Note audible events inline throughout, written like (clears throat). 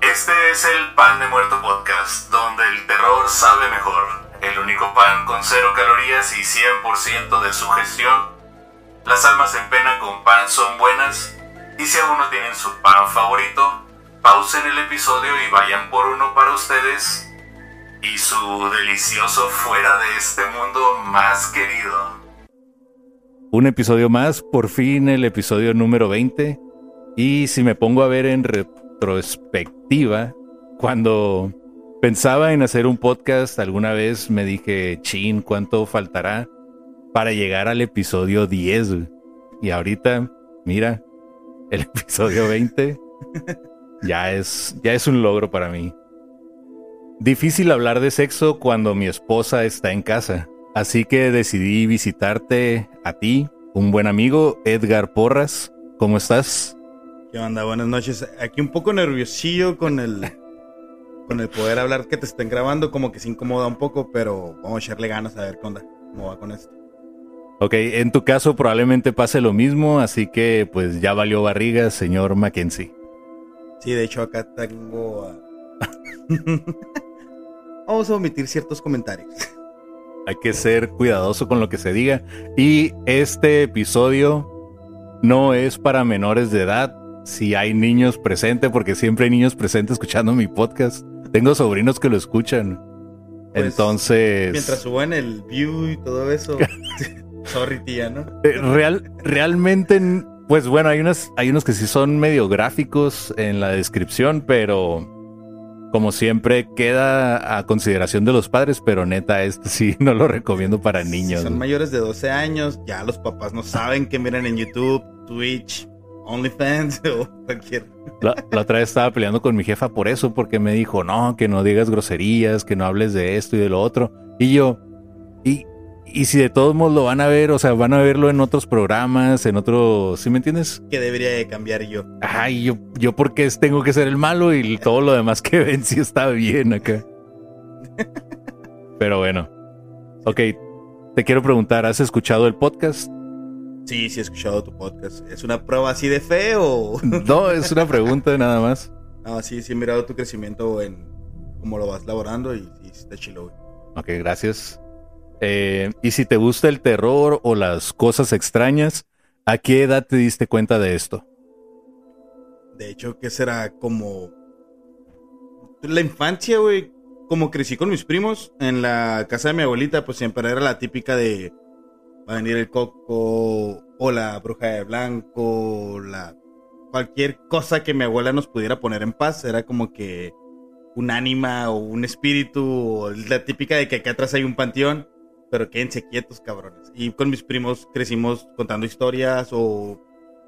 Este es el Pan de Muerto Podcast, pan con cero calorías y 100% de sugestión. Las almas en pena con pan son buenas. Y si aún no tienen su pan favorito, pausen el episodio y vayan por uno para ustedes y su delicioso fuera de este mundo más querido. Un episodio más, por fin el episodio número 20. Y si me pongo a ver en retrospectiva, cuando pensaba en hacer un podcast, alguna vez me dije, chin, ¿cuánto faltará para llegar al episodio 10? güey?" Y ahorita, mira, el (laughs) episodio 20 ya es, ya es un logro para mí. Difícil hablar de sexo cuando mi esposa está en casa, así que decidí visitarte a ti, un buen amigo, Edgar Porras. ¿Cómo estás? ¿Qué onda? Buenas noches. Aquí un poco nerviosillo con el (laughs) con el poder hablar que te estén grabando, como que se incomoda un poco, pero vamos a echarle ganas a ver qué onda, cómo va con esto. Ok, en tu caso probablemente pase lo mismo, así que pues ya valió barriga, señor Mackenzie. Sí, de hecho acá tengo a... (laughs) Vamos a omitir ciertos comentarios. Hay que ser cuidadoso con lo que se diga. Y este episodio no es para menores de edad. Si hay niños presentes, porque siempre hay niños presentes escuchando mi podcast. Tengo sobrinos que lo escuchan. Pues, Entonces, Mientras suban el view y todo eso. (laughs) Sorry, tía, ¿no? eh, real, realmente, pues bueno, hay unos, hay unos que sí son medio gráficos en la descripción, pero como siempre queda a consideración de los padres, pero neta, este sí (laughs) no lo recomiendo para niños. Si son mayores de 12 años, ya los papás no saben que miran en YouTube, Twitch, OnlyFans (laughs) o cualquier. La, la otra vez estaba peleando con mi jefa por eso, porque me dijo, no, que no digas groserías, que no hables de esto y de lo otro. Y yo, y, y si de todos modos lo van a ver, o sea, van a verlo en otros programas, en otros, ¿sí me entiendes? Que debería de cambiar yo. Ay, yo, yo porque tengo que ser el malo y todo lo demás que ven sí está bien acá. (laughs) Pero bueno. Ok, te quiero preguntar, ¿has escuchado el podcast? Sí, sí he escuchado tu podcast. ¿Es una prueba así de fe o...? No, es una pregunta nada más. No, sí, sí he mirado tu crecimiento en cómo lo vas laborando y, y está chilo, güey. Ok, gracias. Eh, y si te gusta el terror o las cosas extrañas, ¿a qué edad te diste cuenta de esto? De hecho, ¿qué será? Como... La infancia, güey. Como crecí con mis primos en la casa de mi abuelita, pues siempre era la típica de... Va a venir el coco o la bruja de blanco, la... Cualquier cosa que mi abuela nos pudiera poner en paz, era como que un ánima o un espíritu, o la típica de que acá atrás hay un panteón, pero quédense quietos, cabrones. Y con mis primos crecimos contando historias o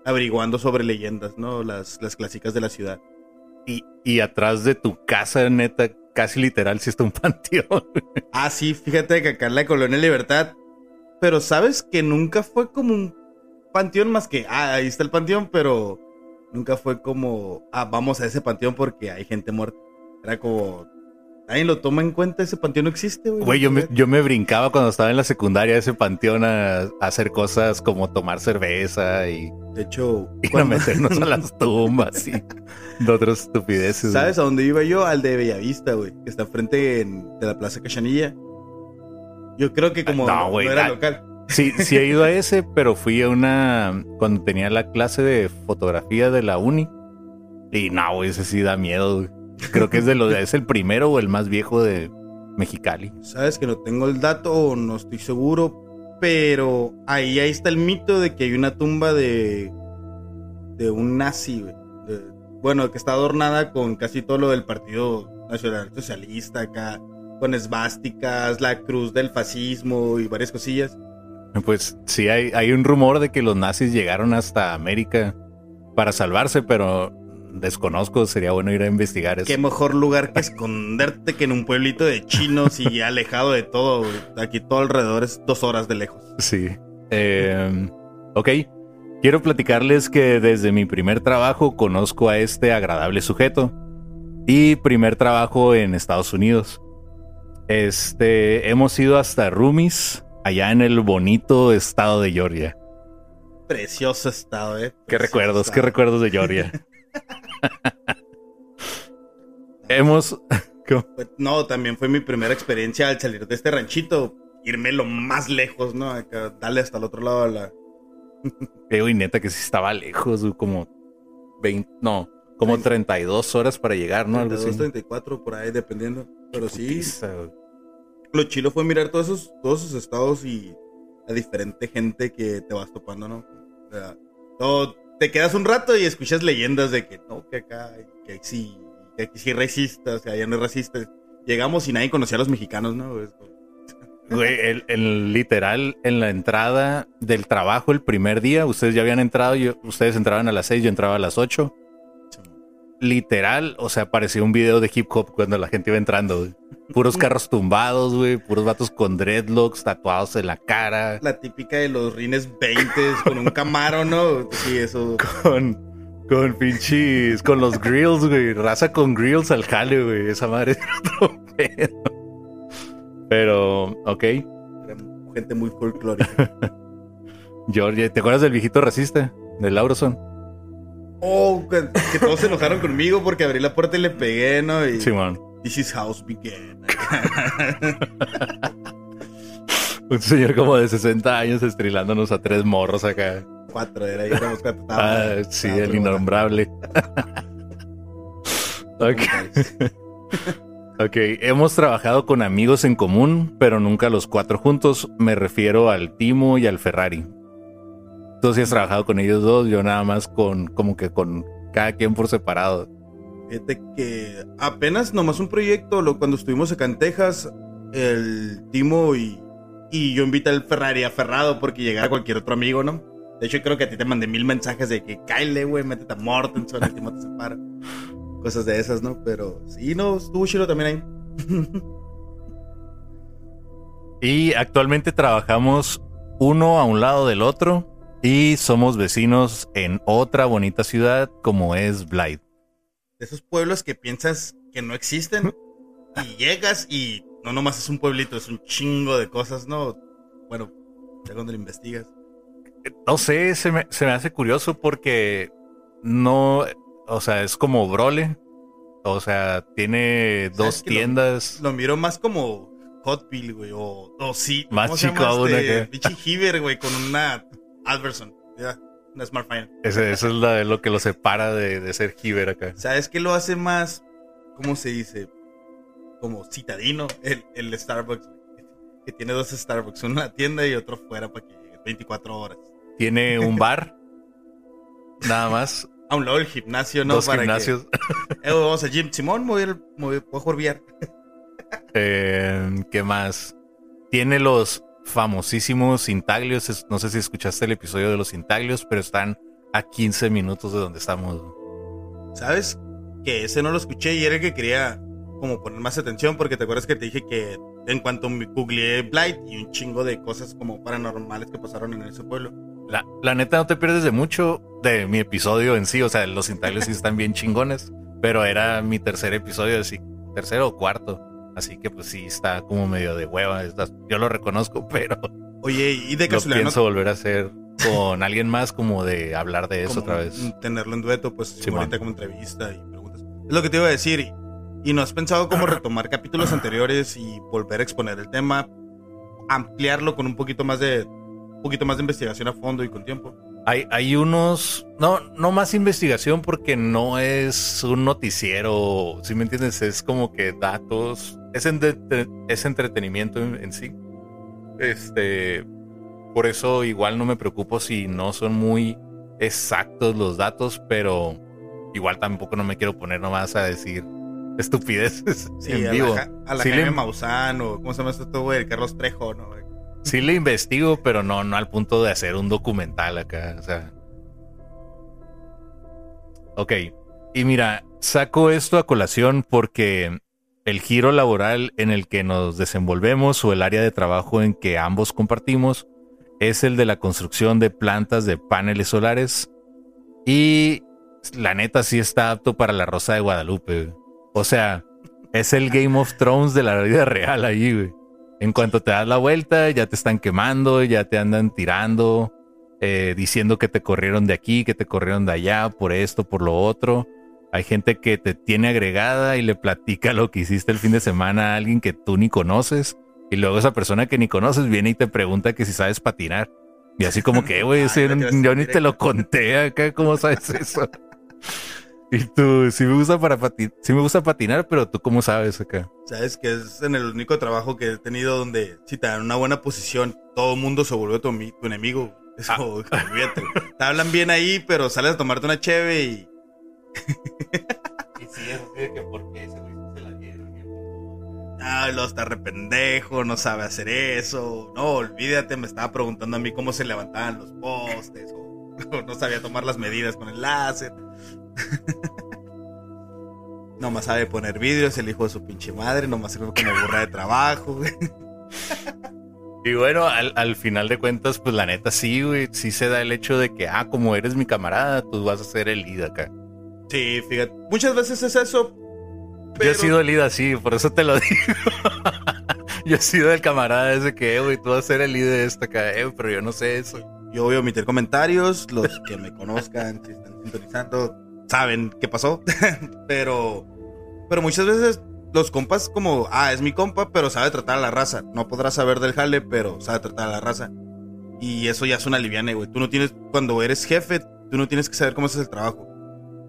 averiguando sobre leyendas, ¿no? Las, las clásicas de la ciudad. Y, y atrás de tu casa, neta, casi literal, sí está un (laughs) panteón. Ah, sí, fíjate que acá en la Colonia Libertad, pero sabes que nunca fue como un panteón más que, ah, ahí está el panteón, pero nunca fue como, ah, vamos a ese panteón porque hay gente muerta. Era como, nadie lo toma en cuenta, ese panteón no existe, güey. Güey, yo me, yo me brincaba cuando estaba en la secundaria ese panteón a, a hacer cosas como tomar cerveza y De hecho, ir a meternos a las (laughs) tumbas y de otras estupideces. ¿sabes a dónde iba yo? Al de Bellavista, güey, que está enfrente en- de la Plaza Cachanilla. Yo creo que como No, era local. Sí, sí he ido a ese, pero fui a una cuando tenía la clase de fotografía de la uni. Y no, güey, ese sí da miedo. Creo que es de los es el primero o el más viejo de Mexicali. Sabes que no tengo el dato, no estoy seguro, pero ahí, ahí está el mito de que hay una tumba de de un nazi, güey. De- bueno, que está adornada con casi todo lo del Partido Nacional Socialista acá, con esvásticas, la cruz del fascismo y varias cosillas. Pues sí, hay, hay un rumor de que los nazis llegaron hasta América para salvarse, pero desconozco, sería bueno ir a investigar eso. Qué mejor lugar que (laughs) esconderte que en un pueblito de chinos y (laughs) alejado de todo. Aquí todo alrededor es dos horas de lejos. Sí. Eh, ok. Quiero platicarles que desde mi primer trabajo conozco a este agradable sujeto. Y primer trabajo en Estados Unidos. Este, hemos ido hasta Rumis, allá en el bonito estado de Georgia. Precioso estado, eh. Qué recuerdos, qué recuerdos de Georgia. (laughs) hemos... (laughs) Pues, No, también fue mi primera experiencia al salir de este ranchito. Irme lo más lejos, ¿no? Acá, dale hasta el otro lado de la. (laughs) Digo, y neta que sí estaba lejos, como 20, no, como 32 horas para llegar, ¿no? Algo 32, así. 34, por ahí, dependiendo. Pero sí, Putiza, güey. Lo chilo fue mirar todos esos, todos esos estados y la diferente gente que te vas topando, ¿no? O sea, todo- te quedas un rato y escuchas leyendas de que no, que acá, que sí, que aquí sí racistas, que allá no hay racistas. Llegamos y nadie conocía a los mexicanos, ¿no? Es (laughs) Güey, el, el literal, en la entrada del trabajo el primer día, ustedes ya habían entrado, yo- ustedes entraban a las 6, yo entraba a las 8. Literal, o sea, parecía un video de hip hop cuando la gente iba entrando, güey. Puros carros tumbados, güey, puros vatos con dreadlocks tatuados en la cara, La típica de los rines 20 con un camaro, ¿no? Sí, eso. con, con pinches, con los grills, güey, raza con grills al jale, güey, esa madre es otro pedo. Pero, ok, Era gente muy folclórica. (laughs) George, ¿te acuerdas del viejito racista? Del Lauroson. Oh, que, que todos se enojaron conmigo porque abrí la puerta y le pegué, ¿no? Y Simón. This is house began. (laughs) Un señor como de 60 años estrilándonos a tres morros acá. cuatro, era yo éramos cuatro. Ah, sí, el innombrable. (laughs) ok, (laughs) ok, hemos trabajado con amigos en común, pero nunca los cuatro juntos. Me refiero al Timo y al Ferrari. Tú sí has trabajado con ellos dos, yo nada más con, como que con cada quien por separado. Fíjate que apenas nomás un proyecto, lo, cuando estuvimos acá en Texas, el Timo y, y yo invité al Ferrari aferrado porque llegara cualquier otro amigo, ¿no? De hecho, creo que a ti te mandé mil mensajes de que Kyle, güey, métete a Mortenson, el Timo te separa. (laughs) Cosas de esas, ¿no? Pero sí, no, estuvo chido también ahí. (laughs) Y actualmente trabajamos uno a un lado del otro y somos vecinos en otra bonita ciudad como es Blythe. de esos pueblos que piensas que no existen y llegas y no nomás es un pueblito, es un chingo de cosas, ¿no? Bueno, ya cuando lo investigas. No sé, se me, se me hace curioso porque no, o sea, es como Brole. O sea, tiene dos ¿Sabes que lo- tiendas. Lo miro más como Hotville, güey, o, o sí. Más ¿cómo se chico aún este? Pinche Hiver, güey, con una Alberson, ya, una Smartphone. Ese- eso es la- lo que lo separa de, de ser Hiver acá. ¿Sabes qué lo hace más, cómo se dice? Como citadino, el, el Starbucks, que tiene dos Starbucks, uno en la tienda y otro fuera para que llegue 24 horas. Tiene un (laughs) bar. Nada más. A un lado del gimnasio, ¿no? dos Para que- gimnasios. Eh, vamos al gym. Simón, voy a, ir- voy a jugar. Eh, ¿Qué más? Tiene los famosísimos intaglios. No sé si escuchaste el episodio de los intaglios, pero están a 15 minutos de donde estamos. ¿Sabes? Que ese no lo escuché y era el que quería como poner más atención porque te acuerdas que te dije que en cuanto me googleé Blight y un chingo de cosas como paranormales que pasaron en ese pueblo. La, la neta no te pierdes de mucho de mi episodio en sí. O sea, los intaglios sí (laughs) están bien chingones. Pero era mi tercer episodio, así, tercero o cuarto. Así que pues sí está como medio de hueva. está- yo lo reconozco, (laughs) pero Oye, y de lo casualidad pienso volver a hacer con alguien más como de hablar de eso como otra vez. tenerlo en dueto, pues Sí, ahorita man. como entrevista y preguntas. Es lo que te iba a decir. Y, y no has pensado como retomar capítulos anteriores y volver a exponer el tema, ampliarlo con un poquito más de un poquito más de investigación a fondo y con tiempo. Hay, hay unos, no, no más investigación porque no es un noticiero, si me entiendes, es como que datos, es, entre- es entretenimiento en, en sí. Este, por eso igual no me preocupo si no son muy exactos los datos, pero igual tampoco no me quiero poner nomás a decir estupideces (laughs) Sí, en a vivo. la, a la Sí Jaime le- Maussan o ¿cómo se llama esto, güey? El Carlos Trejo, ¿no? güey? Sí le investigo, pero no, no al punto de hacer un documental acá. O sea. Ok. Y mira, saco esto a colación porque el giro laboral en el que nos desenvolvemos o el área de trabajo en que ambos compartimos es el de la construcción de plantas de paneles solares y la neta sí está apto para la Rosa de Guadalupe. O sea, es el Game of Thrones de la vida real ahí, güey. En cuanto te das la vuelta, ya te están quemando, ya te andan tirando, eh, diciendo que te corrieron de aquí, que te corrieron de allá, por esto, por lo otro. Hay gente que te tiene agregada y le platica lo que hiciste el fin de semana a alguien que tú ni conoces. Y luego esa persona que ni conoces viene y te pregunta que si sabes patinar. Y así como que, güey, (laughs) yo ni te lo conté acá, ¿cómo sabes eso? (laughs) Y tú, sí me gusta para patinar, sí me gusta patinar, pero tú cómo sabes acá. Sabes que es en el único trabajo que he tenido donde si te dan una buena posición, todo el mundo se vuelve tu, tu enemigo. Eso, ah. olvídate. Te hablan bien ahí, pero sales a tomarte una cheve y y sí, eso sí, que por qué se lo se la dieron. Ay, lo está rependejo, no sabe hacer eso. No, olvídate, me estaba preguntando a mí cómo se levantaban los postes, o, (laughs) no sabía tomar las medidas con el láser. Nomás sabe poner vidrios, el hijo de su pinche madre, nomás sirve como burra de trabajo. Y bueno, al, al, final de cuentas, pues la neta sí, güey, sí se da el hecho de que, ah, como eres mi camarada, tú vas a ser el líder acá. Sí, fíjate. Muchas veces es eso. Yo he sido el líder así, por eso te lo (laughs) digo. yo he sido el camarada ese que, eh, güey, tú vas a ser el líder de esta acá, eh, pero yo no sé eso. Yo voy a omitir comentarios. Los que me conozcan, si están sintonizando, saben qué pasó. (laughs) pero, pero muchas veces los compas, como, ah, es mi compa, pero sabe tratar a la raza. No podrá saber del jale, pero sabe tratar a la raza. Y eso ya es una liviana, güey. Tú no tienes, cuando eres jefe, tú no tienes que saber cómo haces el trabajo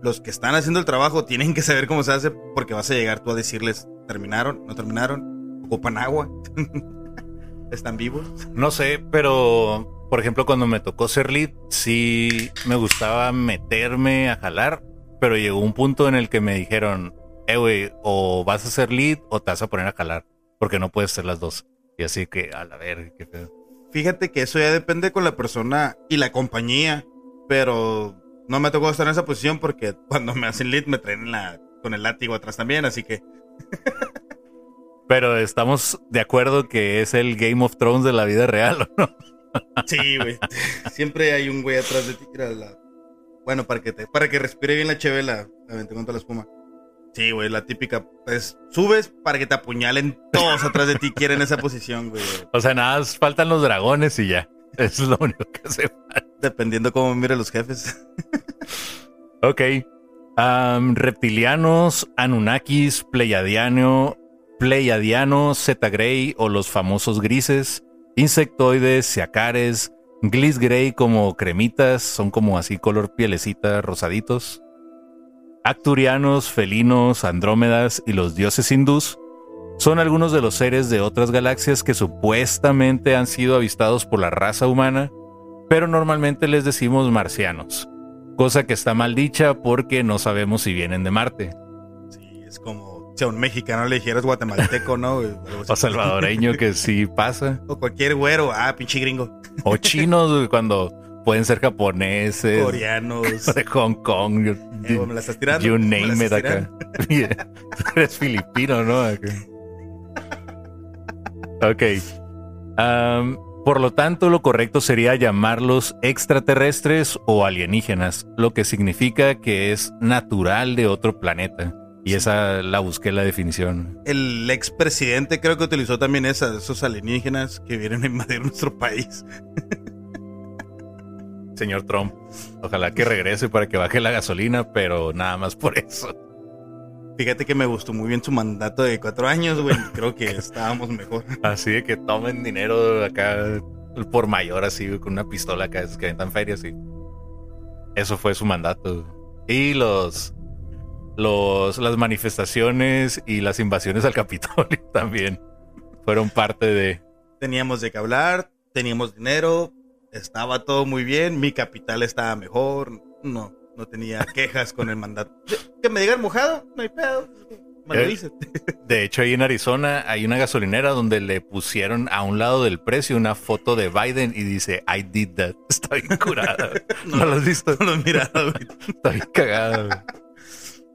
los que están haciendo el trabajo tienen que saber cómo se hace porque vas a llegar tú a decirles, ¿terminaron? ¿No terminaron? ¿Ocupan agua? (laughs) ¿Están vivos? No sé, pero por ejemplo cuando me tocó ser lead, sí me gustaba meterme a jalar, pero llegó un punto en el que me dijeron, eh, güey, o vas a ser lead o te vas a poner a jalar, porque no puedes ser las dos. Y así que, a la verga, qué pedo. Fíjate que eso ya depende con la persona y la compañía, pero no me tocó estar en esa posición porque (laughs) cuando me hacen lead me traen la, con el látigo atrás también, así que. (laughs) Pero estamos de acuerdo que es el Game of Thrones de la vida real, ¿o no? Sí, güey. (laughs) Siempre hay un güey atrás de ti que la... Bueno, para que te, para que respire bien la chevela, la toda la espuma. Sí, güey, la típica, pues subes para que te apuñalen todos atrás de ti, quieren esa posición, güey. O sea, nada, faltan los dragones y ya. Eso es lo único que hace falta. Dependiendo cómo miren los jefes. ok. reptilianos, Anunnakis, Pleiadiano, Pleiadiano, Zeta Grey o los famosos grises, insectoides, siacares, Gliss Grey como cremitas, son como así color pielecita rosaditos. Acturianos, felinos, andrómedas y los dioses hindús son algunos de los seres de otras galaxias que supuestamente han sido avistados por la raza humana pero normalmente les decimos marcianos, cosa que está mal dicha porque no sabemos si vienen de Marte. Sí, es como si a un mexicano le dijeras guatemalteco, ¿no? (laughs) o salvadoreño que sí pasa. O cualquier güero, ah, pinche gringo. O chinos, cuando pueden ser japoneses, coreanos, (laughs) de Hong Kong. Eh, me la estás tirando. You name it acá. (laughs) Eres filipino, ¿no? Ok. Um, por lo tanto, lo correcto sería llamarlos extraterrestres o alienígenas, lo que significa que es natural de otro planeta. Y esa la busqué la definición. El expresidente creo que utilizó también esa, esos alienígenas que vienen a invadir nuestro país. (laughs) Señor Trump, ojalá que regrese para que baje la gasolina, pero nada más por eso. Fíjate que me gustó muy bien su mandato de cuatro años, güey. (laughs) Creo que estábamos mejor. Así de que tomen dinero acá por mayor, así, con una pistola acá, que ventan ferias, y eso fue su mandato. Y los, los, las manifestaciones y las invasiones al Capitolio (laughs) también fueron parte de. Teníamos de qué hablar, teníamos dinero, estaba todo muy bien, mi capital estaba mejor, no, no tenía (laughs) quejas con el mandato. Que me digan mojado, no hay pedo. Eh, (laughs) de hecho, ahí en Arizona hay una gasolinera donde le pusieron a un lado del precio una foto de Biden y dice, I did that. Está bien curada. no, lo has visto. No lo he mirado, Está bien cagado.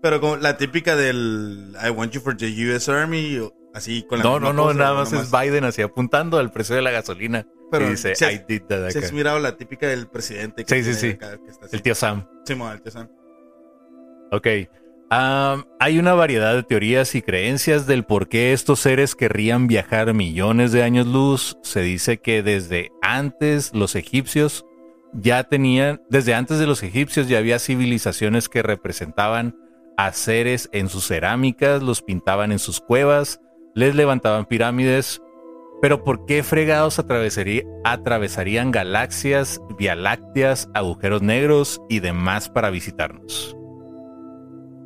Pero como la típica del I want you for the US Army, así con la No, no, no, cosa, nada más es Biden así apuntando al precio de la gasolina. Pero y dice, si has- I did that Si acá. has mirado la típica del presidente que Sí, sí, sí. acá, que está así. El tío Sam. Simón, el tío Sam. Ok. Hay una variedad de teorías y creencias del por qué estos seres querrían viajar millones de años luz. Se dice que desde antes los egipcios ya tenían, desde antes de los egipcios ya había civilizaciones que representaban a seres en sus cerámicas, los pintaban en sus cuevas, les levantaban pirámides. Pero ¿por qué fregados atravesarí- atravesarían galaxias, vía lácteas, agujeros negros y demás para visitarnos?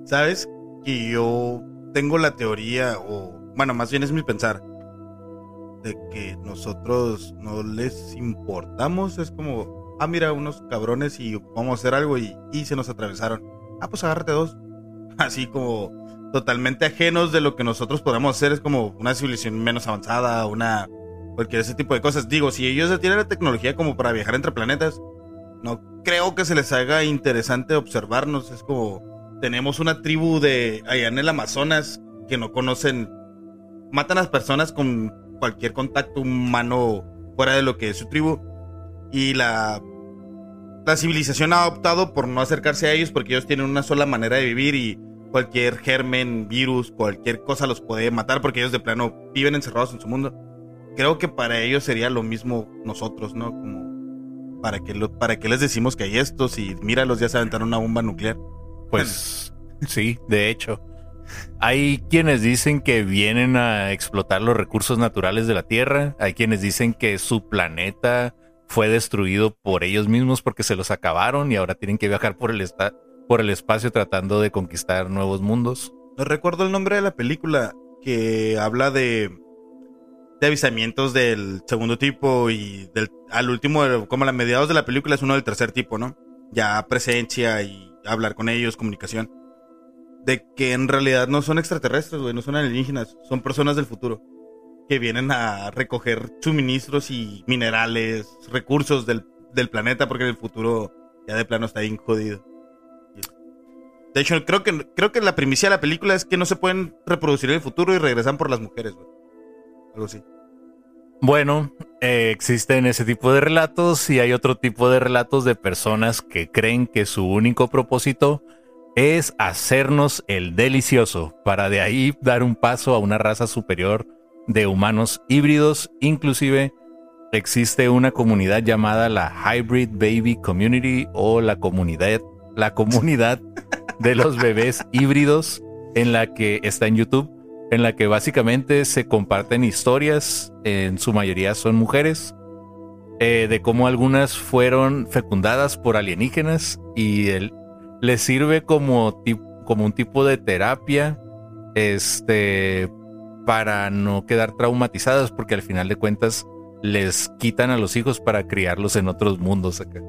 ¿Sabes? Que yo tengo la teoría, o bueno, más bien es mi pensar, de que nosotros no les importamos. Es como, ah, mira, unos cabrones y vamos a hacer algo y, y se nos atravesaron. Ah, pues agárrate dos. Así como totalmente ajenos de lo que nosotros podamos hacer. Es como una civilización menos avanzada, una. cualquier ese tipo de cosas. Digo, si ellos tienen la tecnología como para viajar entre planetas, no creo que se les haga interesante observarnos. Es como tenemos una tribu de allá en el Amazonas que no conocen, matan a las personas con cualquier contacto humano fuera de lo que es su tribu y la la civilización ha optado por no acercarse a ellos porque ellos tienen una sola manera de vivir y cualquier germen, virus, cualquier cosa los puede matar porque ellos de plano viven encerrados en su mundo. Creo que para ellos sería lo mismo nosotros, ¿no? Como para que para qué les decimos que hay estos y míralos ya se aventaron una bomba nuclear. Pues sí, de hecho. Hay quienes dicen que vienen a explotar los recursos naturales de la Tierra. Hay quienes dicen que su planeta fue destruido por ellos mismos porque se los acabaron y ahora tienen que viajar por el, por el espacio tratando de conquistar nuevos mundos. No recuerdo el nombre de la película que habla de, de avisamientos del segundo tipo y del al último, como a la mediados de la película es uno del tercer tipo, ¿no? Ya presencia y hablar con ellos, comunicación. De que en realidad no son extraterrestres, güey, no son alienígenas, son personas del futuro que vienen a recoger suministros y minerales, recursos del, del planeta porque en el futuro ya de plano está bien jodido. De hecho, creo que, creo que la primicia de la película es que no se pueden reproducir en el futuro y regresan por las mujeres, güey. Algo así. Bueno, eh, existen ese tipo de relatos y hay otro tipo de relatos de personas que creen que su único propósito es hacernos el delicioso para de ahí dar un paso a una raza superior de humanos híbridos. Inclusive existe una comunidad llamada la Hybrid Baby Community o la comunidad, la comunidad de los bebés (laughs) híbridos en la que está en YouTube en la que básicamente se comparten historias, en su mayoría son mujeres, eh, de cómo algunas fueron fecundadas por alienígenas y el- les sirve como, como un tipo de terapia este, para no quedar traumatizadas, porque al final de cuentas les quitan a los hijos para criarlos en otros mundos acá.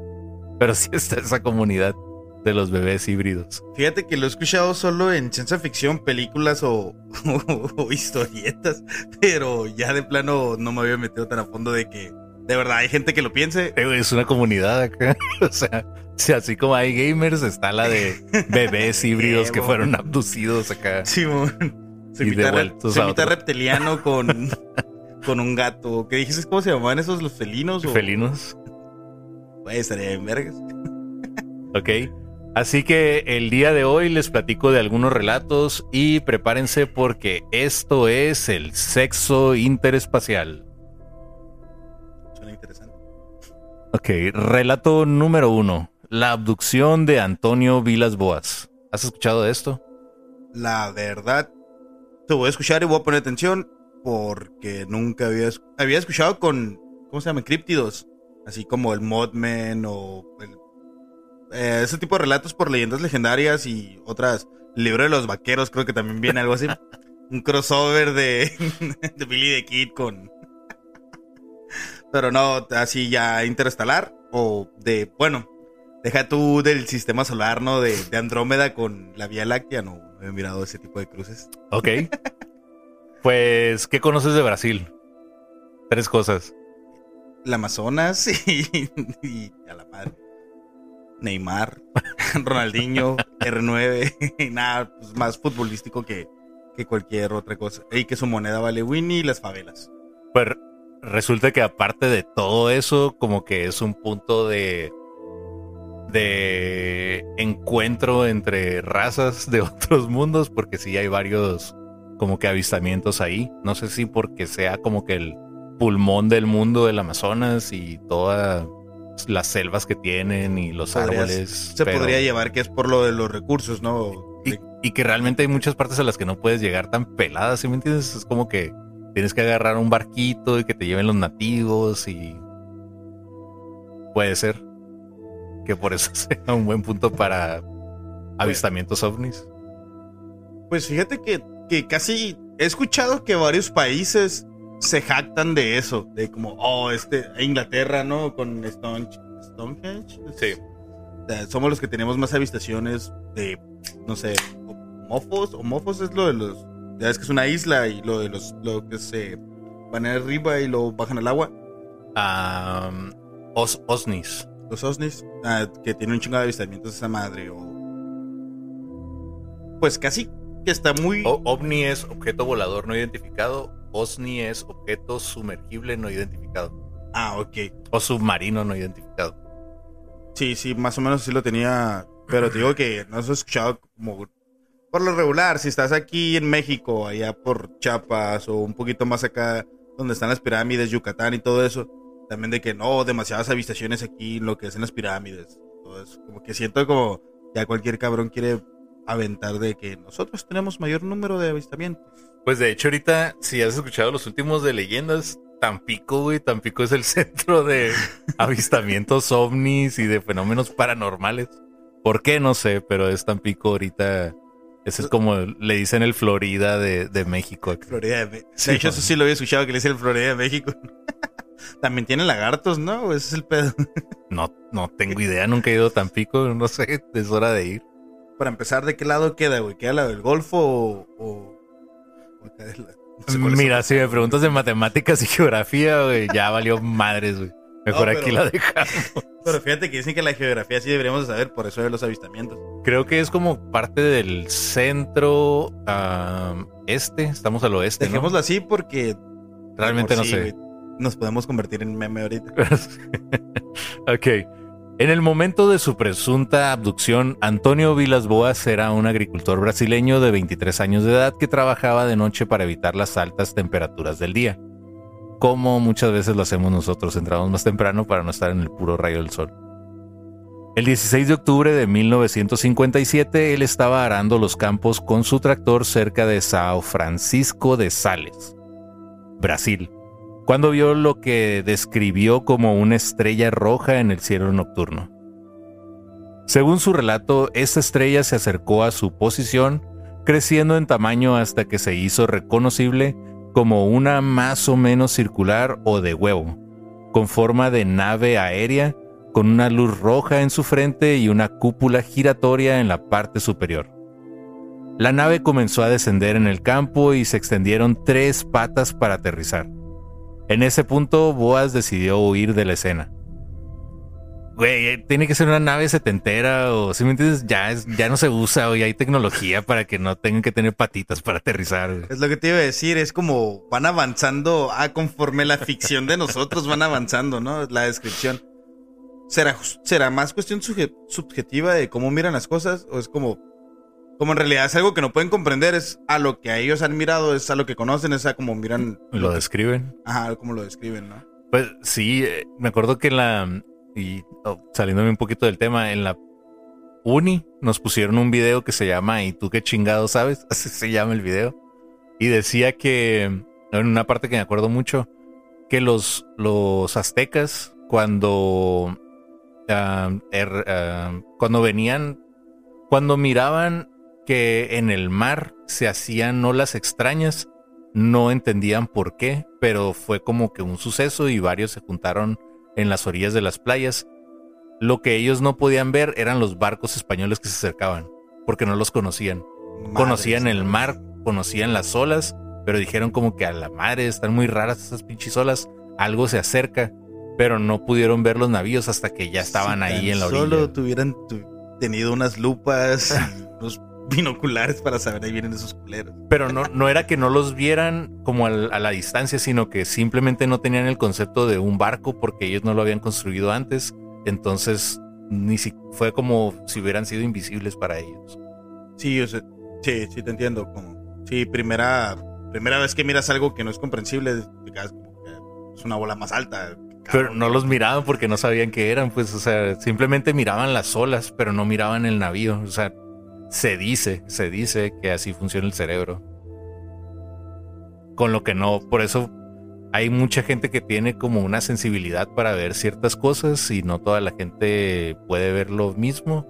Pero sí está esa comunidad de los bebés híbridos. Fíjate que lo he escuchado solo en ciencia ficción, películas o, (laughs) o historietas, pero ya de plano no me había metido tan a fondo de que de verdad hay gente que lo piense. Es una comunidad acá. (laughs) O sea, si así como hay gamers, está la de (laughs) bebés híbridos que fueron abducidos acá. Simón. Se imita, re- se imita reptiliano con, (laughs) con un gato. ¿Qué dijiste? ¿Cómo se llamaban esos los felinos? O, Felinos. Güey, estaría en vergas. Ok. Así que el día de hoy les platico de algunos relatos y prepárense porque esto es el sexo interespacial. Suena interesante. Ok, relato número uno. La abducción de Antonio Vilas Boas. ¿Has escuchado de esto? La verdad, te voy a escuchar y voy a poner atención porque nunca había, había escuchado con, ¿cómo se llama? Críptidos. Así como el Modman o el- eh, ese tipo de relatos por leyendas legendarias y otras. El libro de los vaqueros, creo que también viene algo así. (laughs) Un crossover de, (laughs) de Billy the Kid con. Pero no, así ya interestelar o de, bueno, deja tú del sistema solar, ¿no? De, de Andrómeda con la Vía Láctea, no, he mirado ese tipo de cruces. Ok. pues, ¿qué conoces de Brasil? Tres cosas. El Amazonas (laughs) y, y a la madre. Neymar, (laughs) Ronaldinho, (laughs) R9, y nada, pues, más futbolístico que, que cualquier otra cosa. Y que su moneda vale Winnie y las favelas. Pues resulta que aparte de todo eso, como que es un punto de de encuentro entre razas de (laughs) otros mundos, porque sí hay varios como que avistamientos ahí. No sé si porque sea como que el pulmón del mundo del Amazonas y todas las selvas que tienen y los árboles. Se podría llevar que es por lo de los recursos, ¿no? Y, que realmente hay muchas partes a las que no puedes llegar tan peladas, ¿sí me entiendes? Es como que tienes que agarrar un barquito y que te lleven los nativos y... Puede ser que por eso (laughs) sea un buen punto para avistamientos ovnis. Pues fíjate que, que casi he escuchado que varios países se jactan de eso, de como, oh, este, Inglaterra, ¿no? Con Stonehenge. Sí. somos los que tenemos más avistaciones de, no sé, mofos, o mofos es lo de los, ya es que es una isla y lo de los, lo que se van arriba y lo bajan al agua. Um, os, osnis. Los osnis, ah, que tiene un chingo de avistamientos esa madre, o... Pues casi que está muy... ovni es objeto volador no identificado, OSNI es objeto sumergible no identificado. Ah, ok. O submarino no identificado. Sí, sí, más o menos sí lo tenía. Pero te digo que no has escuchado como por lo regular, si estás aquí en México, allá por Chiapas o un poquito más acá donde están las pirámides, Yucatán y todo eso, también de que no, demasiadas avistaciones aquí, lo que es en las pirámides. Eso. Como que siento como ya cualquier cabrón quiere aventar de que nosotros tenemos mayor número de avistamientos. Pues de hecho ahorita, si has escuchado los últimos de leyendas, Tampico, güey, Tampico es el (laughs) centro de avistamientos ovnis y de fenómenos paranormales. ¿Por qué? No sé, pero es Tampico ahorita. Ese es como le dicen el Florida de, México. Florida de México. de hecho, eso sí lo había escuchado que le dicen el Florida de México. (laughs) También tiene lagartos, ¿no? Ese es el pedo. (laughs) no, no tengo idea, nunca he ido a Tampico, no sé, es hora de ir. Para empezar, ¿de qué lado queda, güey? ¿Queda lado del Golfo o Mira, si me preguntas de matemáticas y geografía, güey, ya valió madres, güey. Mejor aquí la dejamos. (laughs) Pero fíjate que dicen que la geografía sí deberíamos saber, por eso de los avistamientos. Creo que es como parte del centro este, estamos al oeste. Dejémoslo así porque realmente no sé. Nos podemos convertir en meme ahorita. (laughs) ok. En el momento de su presunta abducción, Antonio Vilas Boas era un agricultor brasileño de 23 años de edad que trabajaba de noche para evitar las altas temperaturas del día. Como muchas veces lo hacemos nosotros, entramos más temprano para no estar en el puro rayo del sol. El 16 de octubre de 1957, él estaba arando los campos con su tractor cerca de Sao Francisco de Sales, Brasil cuando vio lo que describió como una estrella roja en el cielo nocturno. Según su relato, esta estrella se acercó a su posición, creciendo en tamaño hasta que se hizo reconocible como una más o menos circular o de huevo, con forma de nave aérea, con una luz roja en su frente y una cúpula giratoria en la parte superior. La nave comenzó a descender en el campo y se extendieron tres patas para aterrizar. En ese punto, Boas decidió huir de la escena. Güey, eh, tiene que ser una nave setentera o, si me entiendes, ya, ya no se usa o hay tecnología para que no tengan que tener patitas para aterrizar. Es lo que te iba a decir, es como van avanzando, ah, conforme la ficción de nosotros van avanzando, ¿no? La descripción. ¿Será, será más cuestión subjetiva de cómo miran las cosas o es como como en realidad es algo que no pueden comprender, es a lo que a ellos han mirado, es a lo que conocen, es a como miran. Lo describen. Ajá, como lo describen, ¿no? Pues sí, eh, me acuerdo que en la. Y oh, saliéndome un poquito del tema, en la uni nos pusieron un video que se llama ¿Y tú qué chingado sabes? (laughs) Así se llama el video. Y decía que, en una parte que me acuerdo mucho, que los, los aztecas, cuando, er, ah, cuando venían, cuando miraban que en el mar se hacían olas extrañas, no entendían por qué, pero fue como que un suceso y varios se juntaron en las orillas de las playas. Lo que ellos no podían ver eran los barcos españoles que se acercaban, porque no los conocían. conocían el mar, conocían las olas, pero dijeron como que a la madre están muy raras esas pinches olas, algo se acerca. pero no pudieron ver los navíos hasta que ya estaban Si ahí en la orilla. Solo tuvieran tu- tenido unas lupas (laughs) unos binoculares para saber ahí vienen esos culeros. Pero no, no era que no los vieran como al- a la distancia, sino que simplemente no tenían el concepto de un barco porque ellos no lo habían construido antes. Entonces, ni si, fue como si hubieran sido invisibles para ellos. Sí, o sea, sí, sí te entiendo. Como, sí, primera, primera vez que miras algo que no es comprensible, es una bola más alta. Pero no los miraban porque no sabían qué eran, pues, o sea, simplemente miraban las olas, pero no miraban el navío. O sea, se dice, se dice que así funciona el cerebro. Con lo que no, por eso hay mucha gente que tiene como una sensibilidad para ver ciertas cosas y no toda la gente puede ver lo mismo.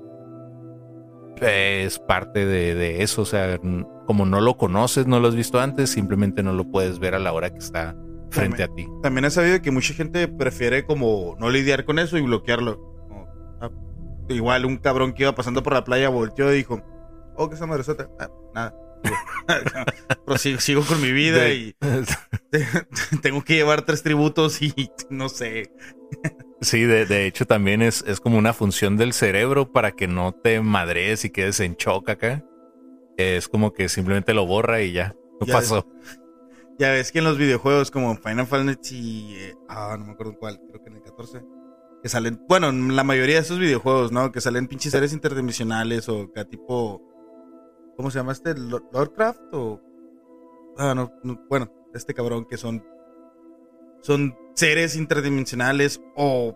Es parte de, de eso, o sea, como no lo conoces, no lo has visto antes, simplemente no lo puedes ver a la hora que está frente a ti. También he sabido que mucha gente prefiere como no lidiar con eso y bloquearlo. Como, ah, igual un cabrón que iba pasando por la playa volteó y dijo, oh, que esa madresota. Ah, nada. (laughs) (laughs) Pero sigo, sigo con mi vida De- y (laughs) tengo que llevar tres tributos y no sé. Sí, de, de hecho también es, es como una función del cerebro para que no te madres y quedes en shock acá. Es como que simplemente lo borra y ya. No Ya pasó. Ya ves que en los videojuegos como Final Fantasy, eh, ah, no me acuerdo cuál, creo que en el 14, que salen, bueno, en la mayoría de esos videojuegos, ¿no? Que salen pinches seres interdimensionales o que tipo, ¿cómo se llama este? Lo- ¿Lordcraft o...? Ah, no, bueno, este cabrón que son, son seres interdimensionales o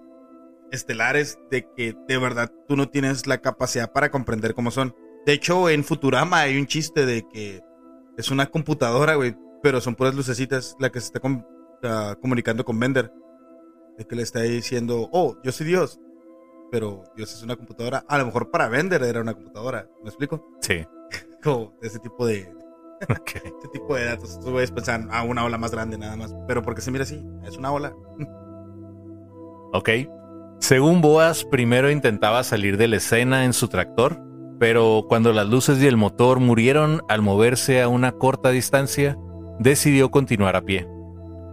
estelares de que de verdad tú no tienes la capacidad para comprender cómo son. De hecho, en Futurama hay un chiste de que es una computadora, güey, pero son puras lucecitas la que se está com- ah, comunicando con Bender. De que le está diciendo, oh, yo soy Dios. Pero Dios es una computadora. A lo mejor para Bender era una computadora. ¿Me explico? Sí. Como ese tipo de, (laughs) Ok. ese tipo de datos. Tú puedes pensar, ah, una ola más grande nada más. Pero porque se mira así, es una ola. Ok. Según Boas, primero intentaba salir de la escena en su tractor, pero cuando las luces y el motor murieron al moverse a una corta distancia, decidió continuar a pie.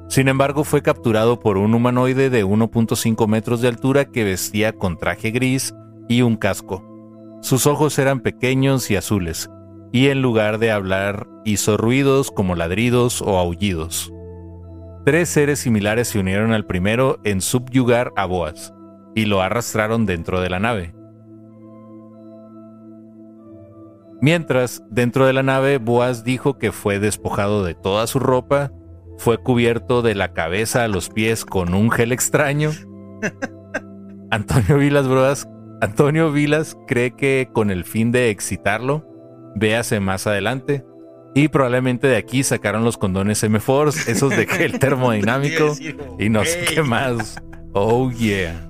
Sin embargo, fue capturado por un humanoide de 1.5 metros de altura que vestía con traje gris y un casco. Sus ojos eran pequeños y azules, y en lugar de hablar hizo ruidos como ladridos o aullidos. Tres seres similares se unieron al primero en subyugar a Boas y lo arrastraron dentro de la nave. Mientras, dentro de la nave, Boas dijo que fue despojado de toda su ropa, fue cubierto de la cabeza a los pies con un gel extraño. (laughs) Antonio Vilas Broas, Antonio Vilas cree que con el fin de excitarlo, véase más adelante, y probablemente de aquí sacaron los condones M-Force, esos de gel (laughs) termodinámico y no sé qué más. Oh yeah.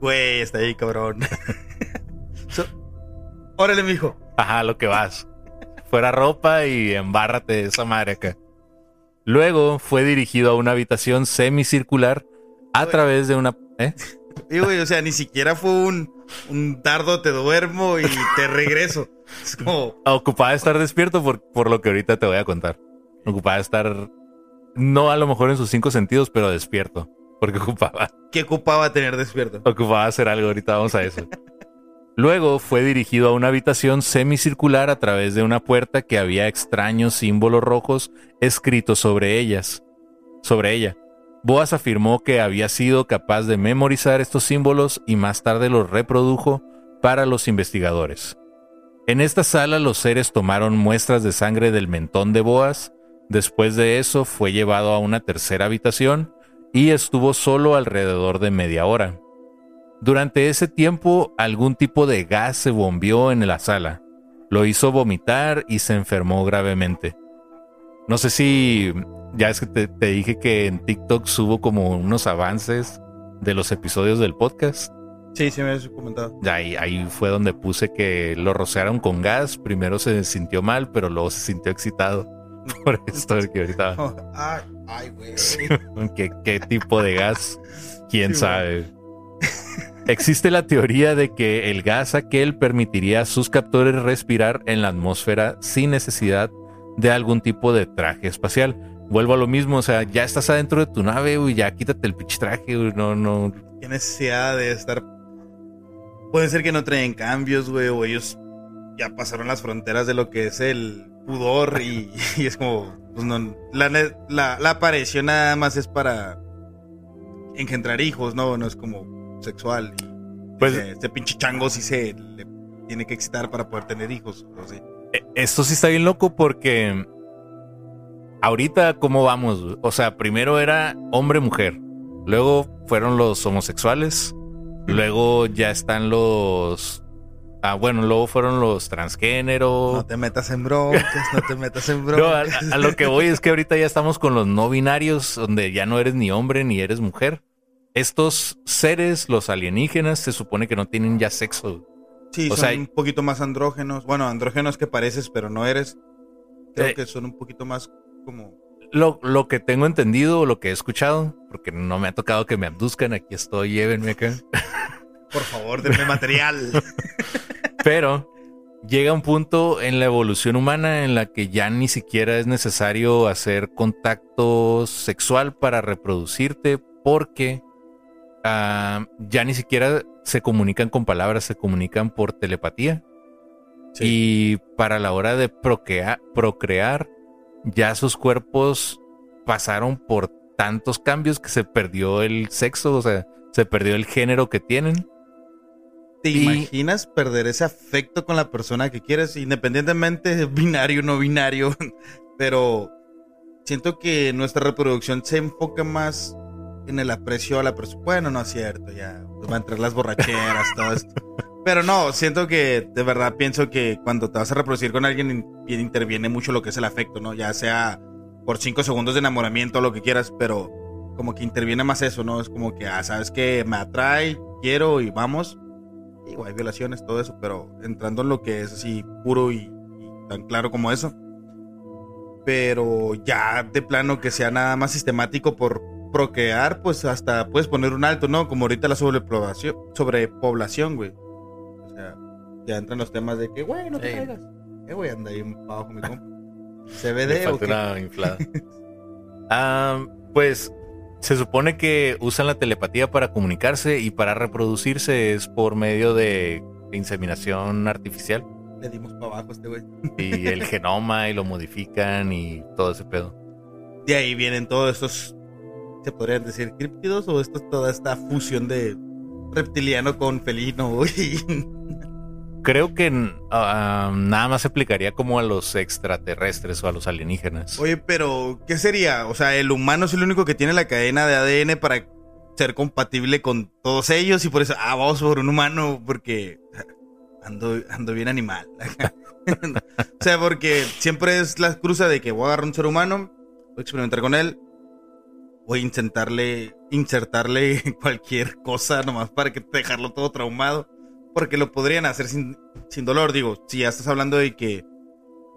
Güey, está ahí, cabrón. (laughs) So- Órale, mijo. Ajá, lo que vas. Fuera ropa y embárrate de esa madre acá. Luego fue dirigido a una habitación semicircular a Oye. través de una... ¿eh? Y, güey, o sea, ni siquiera fue un, un dardo, te duermo y te regreso. Es como, Ocupada de estar despierto por, por lo que ahorita te voy a contar. Ocupada de estar... No a lo mejor en sus cinco sentidos, pero despierto. Porque ocupaba, ¿qué ocupaba tener despierto? ocupaba hacer algo. Ahorita vamos a eso. Luego fue dirigido a una habitación semicircular a través de una puerta que había extraños símbolos rojos escritos sobre ellas. Sobre ella. Boas afirmó que había sido capaz de memorizar estos símbolos y más tarde los reprodujo para los investigadores. En esta sala los seres tomaron muestras de sangre del mentón de Boas. Después de eso fue llevado a una tercera habitación y estuvo solo alrededor de media hora. Durante ese tiempo, algún tipo de gas se bombeó en la sala. Lo hizo vomitar y se enfermó gravemente. No sé si ya es que te, te dije que en TikTok subo como unos avances de los episodios del podcast. Sí, sí me habías comentado. Ahí, ahí fue donde puse que lo rociaron con gas. Primero se sintió mal, pero luego se sintió excitado (laughs) por esto que ahorita. (laughs) Ay, ay, güey. (laughs) ¿Qué, qué tipo de gas? ¿Quién Sí, sabe? Existe la teoría de que el gas aquel permitiría a sus captores respirar en la atmósfera sin necesidad de algún tipo de traje espacial. Vuelvo a lo mismo, o sea, ya estás adentro de tu nave, güey, ya quítate el pinche traje, güey, no, no. Qué necesidad de estar. Puede ser que no traen cambios, güey, o ellos ya pasaron las fronteras de lo que es el pudor y, (laughs) y es como, pues no, la, la, la aparición nada más es para engendrar hijos, ¿no? No es como sexual. Y Pues- este, este pinche chango sí se le tiene que excitar para poder tener hijos, o sí. Eh, Esto sí está bien loco porque ahorita, ¿cómo vamos? O sea, primero era hombre-mujer, luego fueron los homosexuales, luego ya están los... Ah, bueno, luego fueron los transgénero. No te metas en broncas, no te metas en (laughs) No, a, broncas. a lo que voy es que ahorita ya estamos con los no binarios, donde ya no eres ni hombre ni eres mujer. Estos seres, los alienígenas, se supone que no tienen ya sexo. Sí, o son sea, un poquito más andrógenos. Bueno, andrógenos que pareces, pero no eres. Creo Eh. que son un poquito más como. Lo, lo que tengo entendido, o lo que he escuchado, porque no me ha tocado que me abduzcan, aquí estoy, llévenme acá. Por favor, denme material. (laughs) Pero llega un punto en la evolución humana en la que ya ni siquiera es necesario hacer contacto sexual para reproducirte porque ah, ya ni siquiera se comunican con palabras, se comunican por telepatía. Y para la hora de procrea- procrear, ya sus cuerpos pasaron por tantos cambios que se perdió el sexo, o sea, se perdió el género que tienen. ¿Te Y- imaginas perder ese afecto con la persona que quieres, independientemente de binario o no binario? (laughs) Pero siento que nuestra reproducción se enfoca más en el aprecio a la persona. Bueno, no es cierto, ya pues, va a entrar las borracheras, todo esto. (laughs) Pero no, siento que de verdad pienso que cuando te vas a reproducir con alguien in- interviene mucho lo que es el afecto, ¿no? Ya sea por cinco segundos de enamoramiento o lo que quieras, pero como que interviene más eso, ¿no? Es como que, ah, sabes que me atrae, quiero y vamos. Digo, hay violaciones, todo eso, pero entrando en lo que es así puro y, y tan claro como eso. Pero ya de plano que sea nada más sistemático por procrear, pues hasta puedes poner un alto, ¿no? Como ahorita la sobrepoblación, sobrepoblación, güey. Ya entran los temas de que, güey, no te caigas. Eh, güey, anda ahí abajo mi compa. ¿CBD o qué? inflada. Ah, pues se supone que usan la telepatía para comunicarse y para reproducirse es por medio de inseminación artificial Le dimos para abajo a este güey. y el (laughs) genoma y lo modifican y todo ese pedo. De ahí vienen todos estos, se podrían decir críptidos o esto, toda esta fusión de reptiliano con felino, güey. (laughs) Creo que ah, nada más se aplicaría como a los extraterrestres o a los alienígenas. Oye, pero ¿qué sería? O sea, el humano es el único que tiene la cadena de ADN para ser compatible con todos ellos y por eso, ah, vamos por un humano porque ando, ando bien animal. (laughs) o sea, porque siempre es la cruza de que voy a agarrar un ser humano, voy a experimentar con él, voy a intentarle, insertarle (laughs) cualquier cosa nomás para que dejarlo todo traumado. Porque lo podrían hacer sin, sin dolor, digo, si ya estás hablando de que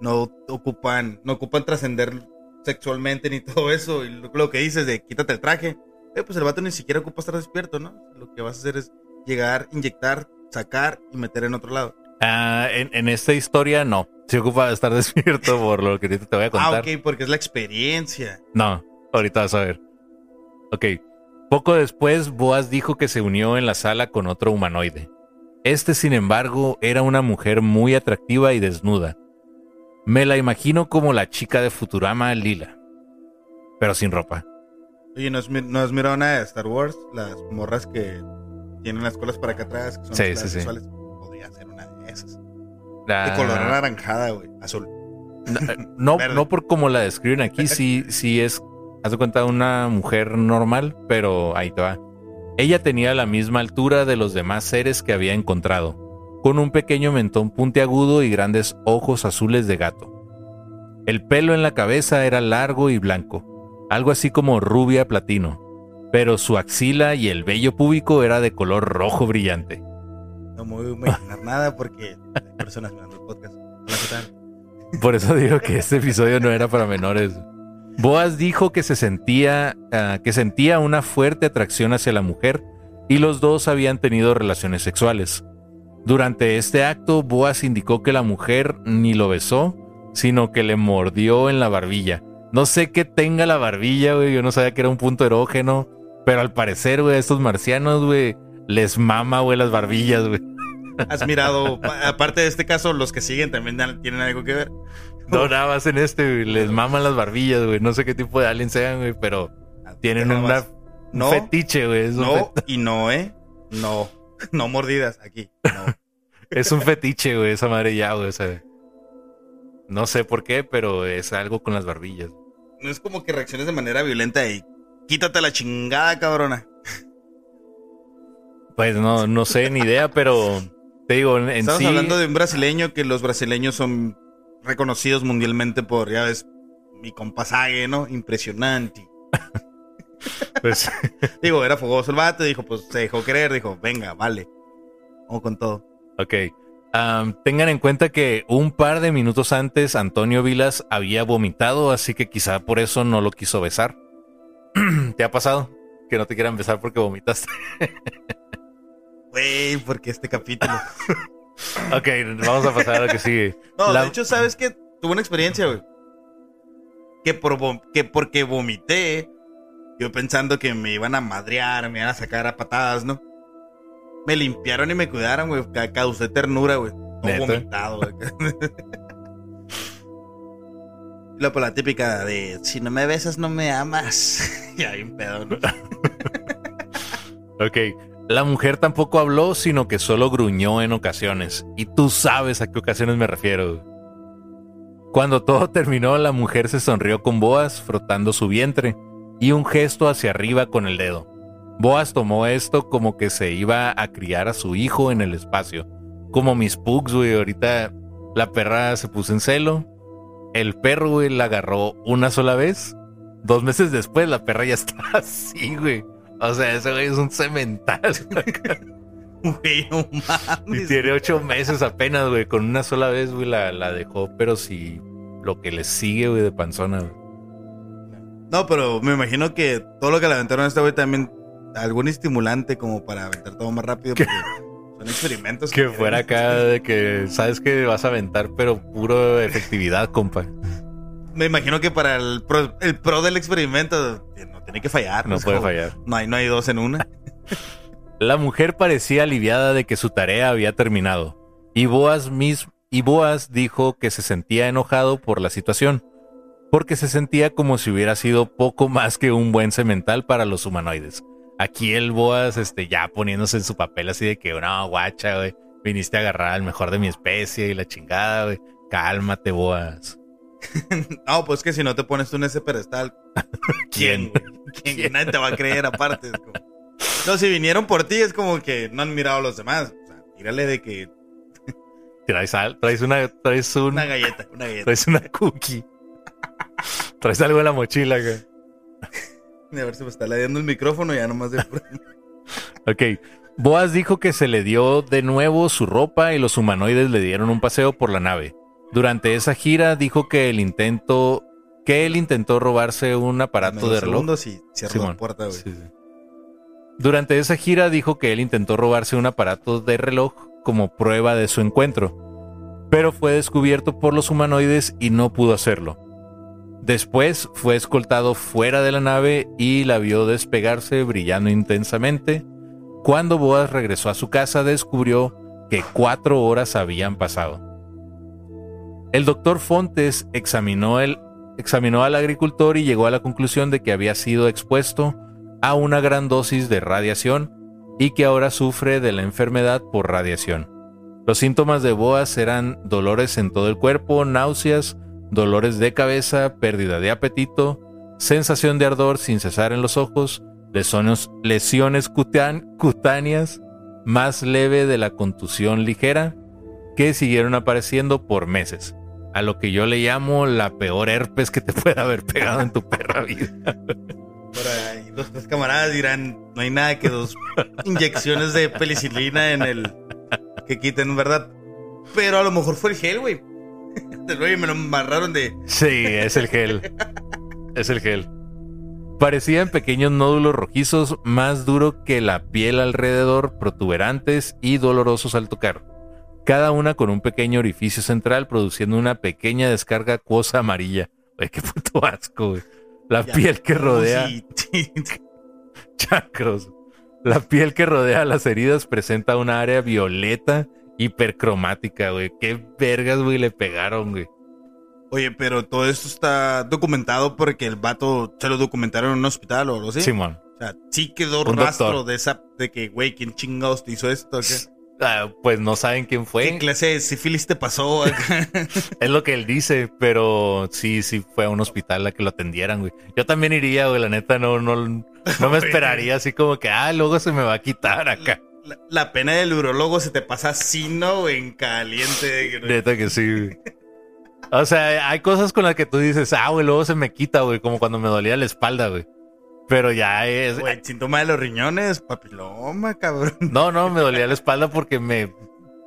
no ocupan, no ocupan trascender sexualmente ni (laughs) todo eso. Y lo, lo que dices de quítate el traje, eh, pues el vato ni siquiera ocupa estar despierto, ¿no? Lo que vas a hacer es llegar, inyectar, sacar y meter en otro lado. Ah, en, en esta historia no. Se ocupa de estar (laughs) despierto por lo que ahorita te voy a Ah, contar. ok, porque es la experiencia. No, ahorita vas a ver. Ok. Poco después, Boaz dijo que se unió en la sala con otro humanoide. Este, sin embargo, era una mujer muy atractiva y desnuda. Me la imagino como la chica de Futurama Lila, pero sin ropa. Oye, ¿no has, no has mirado nada de Star Wars? Las morras que tienen las colas para acá atrás, que son Sí, sí, sí. sexuales. Podría ser una de esas. La- De color anaranjada, güey. Azul. No, no, (laughs) Verde. no por como la describen aquí, sí, sí es, haz de cuenta, una mujer normal, pero ahí te va. Ella tenía la misma altura de los demás seres que había encontrado, con un pequeño mentón puntiagudo y grandes ojos azules de gato. El pelo en la cabeza era largo y blanco, algo así como rubia platino, pero su axila y el vello púbico era de color rojo brillante. No me voy a imaginar (laughs) nada porque hay personas mirando el podcast. Por eso digo que este episodio no era para menores. Boaz dijo que se sentía ah, que sentía una fuerte atracción hacia la mujer y los dos habían tenido relaciones sexuales. Durante este acto, Boaz indicó que la mujer ni lo besó, sino que le mordió en la barbilla, No sé qué tenga la barbilla, güey. Yo no sabía que era un punto erógeno. Pero al parecer, güey, a estos marcianos, güey, les mama, güey, las barbillas, güey. Has mirado, aparte de este caso, los que siguen también tienen algo que ver. No, nada más en este, güey. Les maman las barbillas, güey. No sé qué tipo de aliens sean, güey, pero tienen una, un fetiche, güey. No, y no, ¿eh? No. (laughs) No mordidas aquí. No. (laughs) es un fetiche, güey, esa madre ya, güey. O sea, no sé por qué, pero es algo con las barbillas. No es como que reacciones de manera violenta y quítate la chingada, cabrona. (laughs) Pues no, no sé ni idea, pero te digo, en, Estamos hablando de un brasileño que los brasileños son reconocidos mundialmente por, ya ves, mi compasaje, ¿no? Impresionante. (laughs) pues... (laughs) digo, era fogoso el vato, dijo, pues se dejó querer, dijo, venga, vale. Vamos con todo. Ok. tengan en cuenta que un par de minutos antes Antonio Vilas había vomitado, así que quizá por eso no lo quiso besar. (clears throat) ¿Te ha pasado? Que no te quieran besar porque vomitaste. Güey, porque este capítulo. (laughs) ok, vamos a pasar a lo que sigue. (laughs) No, de hecho, ¿sabes qué? Tuve una experiencia, güey. Que, por, que porque vomité, yo pensando que me iban a madrear, me iban a sacar a patadas, ¿no? Me limpiaron y me cuidaron, güey. Causé ternura, güey. Todo vomitado, güey. (laughs) La, la típica de si no me besas, no me amas. (laughs) y hay un pedo, ¿no? ok. La mujer tampoco habló, sino que solo gruñó en ocasiones. Y tú sabes a qué ocasiones me refiero. Cuando todo terminó, la mujer se sonrió con Boas, frotando su vientre, y un gesto hacia arriba con el dedo. Boas tomó esto como que se iba a criar a su hijo en el espacio. Como mis pugs, güey. Ahorita la perra se puso en celo. El perro, güey, la agarró una sola vez. Dos meses después, la perra ya (laughs) está así, güey. O sea, ese güey es un cemental. (laughs) Güey, no mames. Y tiene ocho meses apenas, güey. Con una sola vez, güey, la, la dejó. Pero si lo que le sigue, güey, de panzona, güey. No, pero me imagino que todo lo que le aventaron a este güey también algún estimulante como para aventar todo más rápido. Porque son experimentos. Que, fuera acá de que sabes que vas a aventar, pero puro efectividad, compa. Me imagino que para el pro, el pro del experimento no tiene que fallar. No puede fallar. No hay, no hay dos en una. (laughs) La mujer parecía aliviada de que su tarea había terminado. Y Boas, y Boas dijo que se sentía enojado por la situación, porque se sentía como si hubiera sido poco más que un buen semental para los humanoides. Aquí el Boas, este, ya poniéndose en su papel así de que, no, guacha, güey, viniste a agarrar al mejor de mi especie y la chingada, güey. Cálmate, Boas. (laughs) no, pues que si no te pones tú en ese pedestal, (laughs) ¿quién? ¿Quién? Nadie te va a creer aparte. No, si vinieron por ti es como que no han mirado a los demás. O sea, tírale de que... (laughs) traes, traes una... Traes una galleta, una galleta. Traes una cookie. traes algo en la mochila, güey. A ver si me está leyendo el micrófono ya nomás de... ok. Boas dijo que se le dio de nuevo su ropa y los humanoides le dieron un paseo por la nave. Durante esa gira dijo que el intento que él intentó robarse un aparato de reloj. puerta, Durante esa gira dijo que él intentó robarse un aparato de reloj como prueba de su encuentro, pero fue descubierto por los humanoides y no pudo hacerlo. Después fue escoltado fuera de la nave y la vio despegarse brillando intensamente. Cuando Boas regresó a su casa descubrió que cuatro horas habían pasado. El doctor Fontes examinó, al agricultor y llegó a la conclusión de que había sido expuesto a una gran dosis de radiación y que ahora sufre de la enfermedad por radiación. Los síntomas de Boas eran dolores en todo el cuerpo, náuseas, dolores de cabeza, pérdida de apetito, sensación de ardor sin cesar en los ojos, lesiones, lesiones cutáneas más leve de la contusión ligera, que siguieron apareciendo por meses. A lo que yo le llamo la peor herpes que te pueda haber pegado en tu perra vida. Por ahí, los tres camaradas dirán, no hay nada que dos inyecciones de penicilina en el que quiten, ¿verdad? Pero a lo mejor fue el gel, güey. (laughs) Y me lo amarraron de. Sí, es el gel. es el gel. Parecían pequeños nódulos rojizos, más duro que la piel alrededor, protuberantes y dolorosos al tocar. Cada una con un pequeño orificio central produciendo una pequeña descarga acuosa amarilla. Güey, qué puto asco, güey. La piel que rodea. (laughs) Chacros. La piel que rodea las heridas presenta una área violeta hipercromática, güey. Qué vergas, güey, le pegaron, güey. Oye, pero todo esto está documentado porque el vato se lo documentaron en un hospital o algo así. Simón. O sea, sí quedó rastro de esa, de que, güey, ¿quién chingados te hizo esto? Ah, pues no saben quién fue. ¿Qué clase de sífilis te pasó? (laughs) es lo que él dice, pero sí, sí fue a un hospital a que lo atendieran, güey. Yo también iría, güey, la neta no, no, no me (laughs) esperaría así como que, ah, luego se me va a quitar acá. La, pena del urologo se te pasa así, ¿no? En caliente. Neta que sí, güey. O sea, hay cosas con las que tú dices, ah, güey, luego se me quita, güey, como cuando me dolía la espalda, güey. Pero ya es. Güey, síntoma de los riñones, papiloma, cabrón. No, no, me dolía la espalda porque me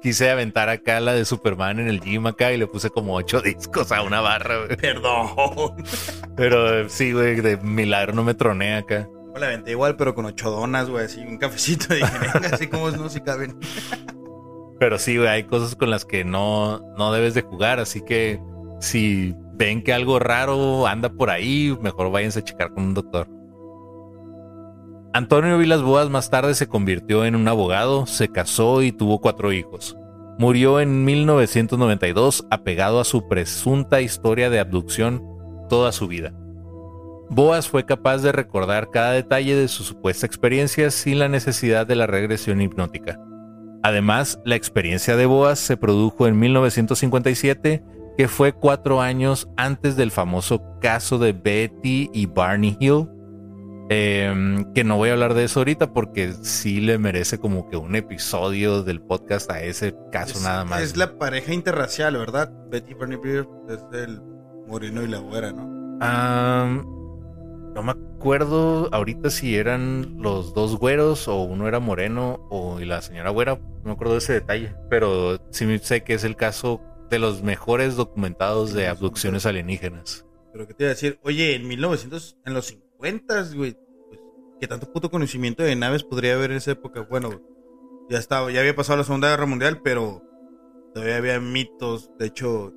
quise aventar acá la de Superman en el gym acá y le puse como ocho discos a una barra, güey. Perdón. Pero sí, güey, de milagro no me troné acá. La aventé igual, pero con ocho donas, güey, así, un cafecito. Dije, venga, así como no si caben. Pero sí, güey, hay cosas con las que no, no debes de jugar, así que si ven que algo raro anda por ahí, mejor váyanse a checar con un doctor. Antonio Vilas Boas más tarde se convirtió en un abogado, se casó y tuvo cuatro hijos. Murió en 1992 apegado a su presunta historia de abducción toda su vida. Boas fue capaz de recordar cada detalle de su supuesta experiencia sin la necesidad de la regresión hipnótica. Además, la experiencia de Boas se produjo en 1957, que fue cuatro años antes del famoso caso de Betty y Barney Hill, em, que no voy a hablar de eso ahorita porque sí le merece como que un episodio del podcast a ese caso nada más. Es la pareja interracial, ¿verdad? Betty Barney Hill es el moreno y la güera, ¿no? no me acuerdo ahorita si eran los dos güeros o uno era moreno o y la señora güera, no me acuerdo de ese detalle, pero sí sé que es el caso de los mejores documentados de abducciones alienígenas. Pero qué te iba a decir, oye, en 1900, en los 50, güey, pues, ¿qué tanto puto conocimiento de naves podría haber en esa época? Bueno, ya estaba, ya había pasado la Segunda Guerra Mundial, pero todavía había mitos, de hecho,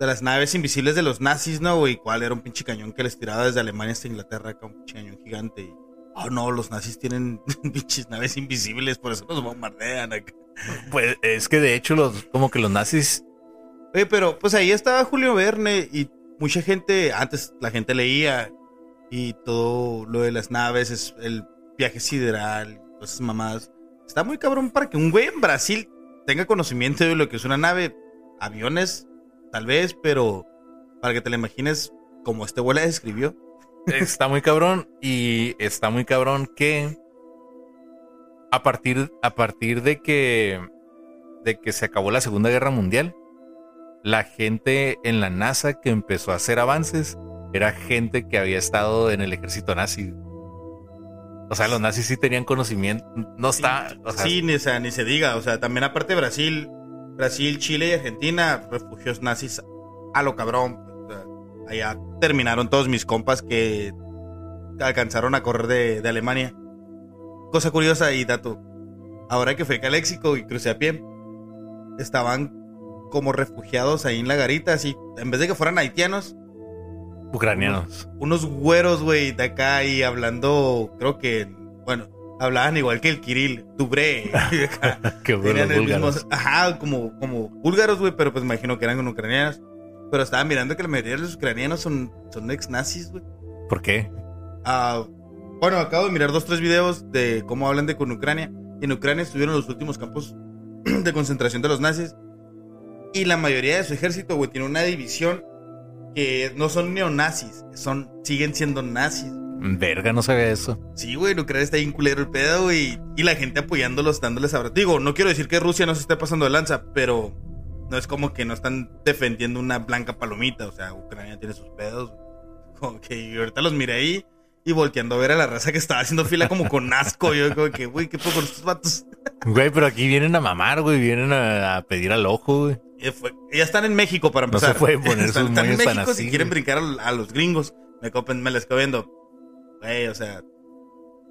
de las naves invisibles de los nazis, ¿no, güey? ¿Cuál era un pinche cañón que les tiraba desde Alemania hasta Inglaterra acá, un pinche cañón gigante? Y, oh, no, los nazis tienen (laughs) pinches naves invisibles, por eso nos bombardean acá. Pues es que de hecho, los, como que los nazis. Oye, pero pues ahí estaba Julio Verne y mucha gente, antes la gente leía y todo lo de las naves, es el viaje sideral, esas mamadas. Está muy cabrón para que un güey en Brasil tenga conocimiento de lo que es una nave, aviones, tal vez, pero para que te la imagines como este güey la describió. Está muy cabrón y está muy cabrón que a partir, a partir de que de que se acabó la Segunda Guerra Mundial, la gente en la NASA que empezó a hacer avances era gente que había estado en el ejército nazi. O sea, los nazis sí tenían conocimiento. No está. sí, ni, ni se diga. O sea, también aparte Brasil, Brasil, Chile y Argentina, refugios nazis a lo cabrón. Allá terminaron todos mis compas que alcanzaron a correr de, Alemania. Cosa curiosa y dato. Ahora que fui a Calexico y crucé a pie, estaban como refugiados ahí en la garita, así. En vez de que fueran haitianos, ucranianos. Unos, unos güeros, güey, de acá y hablando, creo que, bueno, hablaban igual que el Kirill, Dubre. (laughs) (laughs) Qué bueno, ajá, como, como búlgaros, güey, pero pues imagino que eran ucranianos. Pero estaba mirando que la mayoría de los ucranianos son, son ex nazis, güey. ¿Por qué? Ah, bueno, acabo de mirar dos, tres videos de cómo hablan de con Ucrania. en Ucrania estuvieron los últimos campos (clears throat) de concentración de los nazis. Y la mayoría de su ejército, güey, tiene una división que no son neonazis, son, siguen siendo nazis. Verga, no sabía eso. Sí, güey, Ucrania está bien culero el pedo, güey. Y la gente apoyándolos, dándoles abrazos. Digo, no quiero decir que Rusia no se esté pasando de lanza, pero no es como que no están defendiendo una blanca palomita. O sea, Ucrania tiene sus pedos. Como que ahorita los miré ahí y volteando a ver a la raza que estaba haciendo fila como con asco. Yo como que, güey, qué poco estos vatos. Güey, pero aquí vienen a mamar, güey. Vienen a, pedir al ojo, güey. Ya están en México para empezar. No se pueden poner (laughs) sus Están en México si quieren brincar a, los gringos. Me, copen, me les quedo viendo. Güey, o sea,